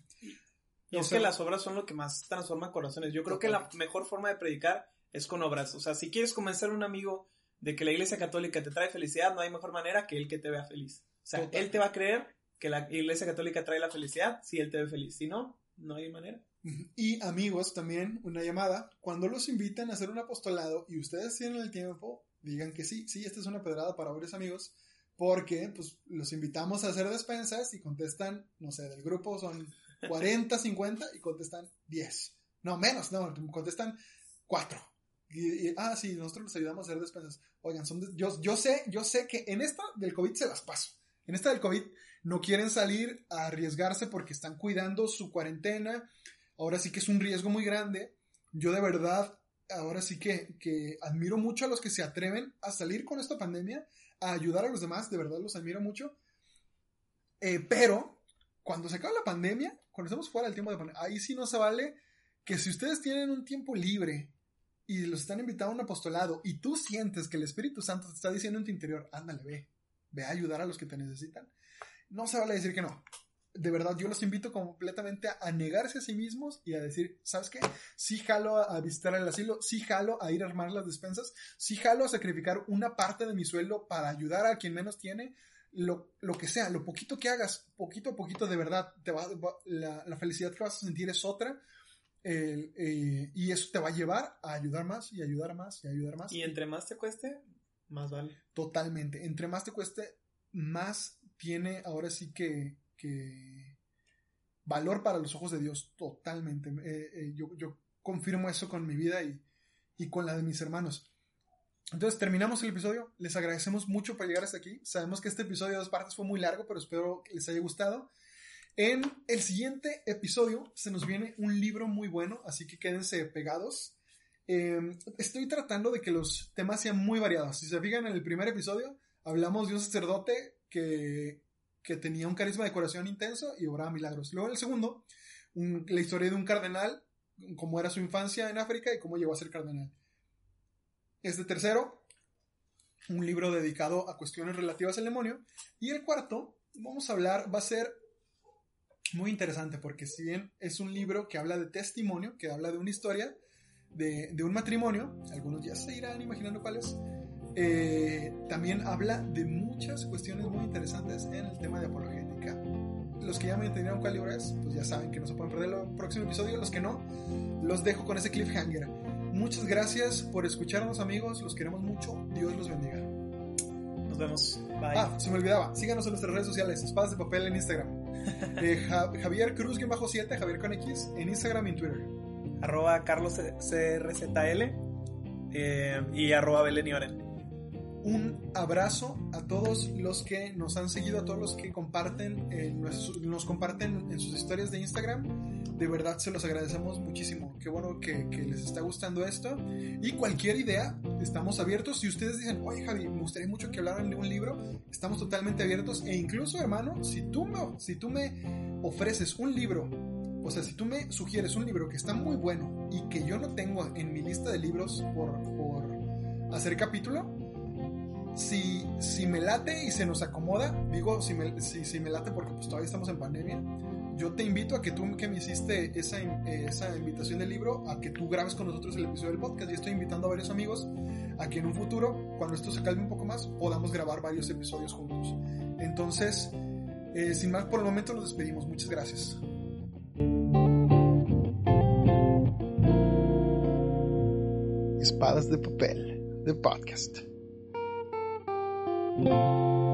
B: Y es que las obras son lo que más transforma corazones. Yo creo que la mejor forma de predicar es con obras. O sea, si quieres convencer a un amigo de que la iglesia católica te trae felicidad, no hay mejor manera que él que te vea feliz. O sea, él te va a creer que la iglesia católica trae la felicidad si él te ve feliz. Si no, no hay manera.
A: Y amigos, también una llamada. Cuando los invitan a hacer un apostolado y ustedes tienen el tiempo, digan que sí, sí, esta es una pedrada para varios amigos, porque pues los invitamos a hacer despensas y contestan, no sé, del grupo son 40, 50 y contestan 10. No, menos, no, contestan 4 ah, sí, nosotros les ayudamos a hacer despensas. Oigan, son yo, yo sé, yo sé que en esta del COVID se las paso. En esta del COVID no quieren salir a arriesgarse porque están cuidando su cuarentena. Ahora sí que es un riesgo muy grande. Yo de verdad, ahora sí que, que admiro mucho a los que se atreven a salir con esta pandemia, a ayudar a los demás. De verdad los admiro mucho. Eh, pero cuando se acaba la pandemia, cuando estamos fuera del tiempo de pandemia, ahí sí no se vale que si ustedes tienen un tiempo libre y los están invitando a un apostolado y tú sientes que el Espíritu Santo te está diciendo en tu interior, ándale, ve, ve a ayudar a los que te necesitan, no se vale decir que no. De verdad, yo los invito completamente a, negarse a sí mismos y a decir, ¿sabes qué? Sí jalo a, visitar el asilo, sí jalo a ir a armar las despensas, sí jalo a sacrificar una parte de mi sueldo para ayudar a quien menos tiene, lo, que sea, lo poquito que hagas, poquito a poquito, de verdad, te va, la, la felicidad que vas a sentir es otra eh, y eso te va a llevar a ayudar más y ayudar más y ayudar más.
B: Y entre más te cueste, más vale.
A: Totalmente. Entre más te cueste, más tiene ahora sí que, valor para los ojos de Dios. Totalmente. Eh, eh, yo, confirmo eso con mi vida y, y con la de mis hermanos. Entonces terminamos el episodio. Les agradecemos mucho por llegar hasta aquí. Sabemos que este episodio de dos partes fue muy largo, pero espero que les haya gustado. En el siguiente episodio se nos viene un libro muy bueno, así que quédense pegados. Em, estoy tratando de que los temas sean muy variados. Si se fijan en el primer episodio, hablamos de un sacerdote que, que tenía un carisma de corazón intenso y obraba milagros. Luego el segundo, la historia de un cardenal, cómo era su infancia en África y cómo llegó a ser cardenal. Este tercero, un libro dedicado a cuestiones relativas al demonio. Y el cuarto, vamos a hablar, va a ser muy interesante porque si bien es un libro que habla de testimonio, que habla de una historia, de, un matrimonio, algunos ya se irán imaginando cuáles, eh, también habla de muchas cuestiones muy interesantes en el tema de apologética. Los que ya me entendieron cuál libro es, pues ya saben que no se pueden perder el próximo episodio. Los que no, los dejo con ese cliffhanger. Muchas gracias por escucharnos amigos, los queremos mucho, Dios los bendiga.
B: Nos vemos.
A: Bye. Ah, se me olvidaba, síganos en nuestras redes sociales, Espadas de Papel en Instagram. Javier Cruz-7, Javier con X, en Instagram y en Twitter.
B: Arroba Carlos CRZL eh, y arroba Belén
A: un abrazo a todos los que nos han seguido, a todos los que comparten, eh, nos, comparten en sus historias de Instagram. De verdad se los agradecemos muchísimo. Qué bueno que, les está gustando esto. Y cualquier idea, estamos abiertos. Si ustedes dicen, oye Javi, me gustaría mucho que hablaran de un libro, estamos totalmente abiertos. E incluso, hermano, si tú me, si tú me ofreces un libro o sea, si tú me sugieres un libro que está muy bueno y que yo no tengo en mi lista de libros por, por hacer capítulo, si, si me late y se nos acomoda, digo si me, si, me late porque pues todavía estamos en pandemia, yo te invito a que tú que me hiciste esa, esa invitación del libro, a que tú grabes con nosotros el episodio del podcast. Y estoy invitando a varios amigos a que en un futuro, cuando esto se calme un poco más, podamos grabar varios episodios juntos. Entonces, eh, sin más por el momento nos despedimos. Muchas gracias. Espadas de papel, de podcast. Música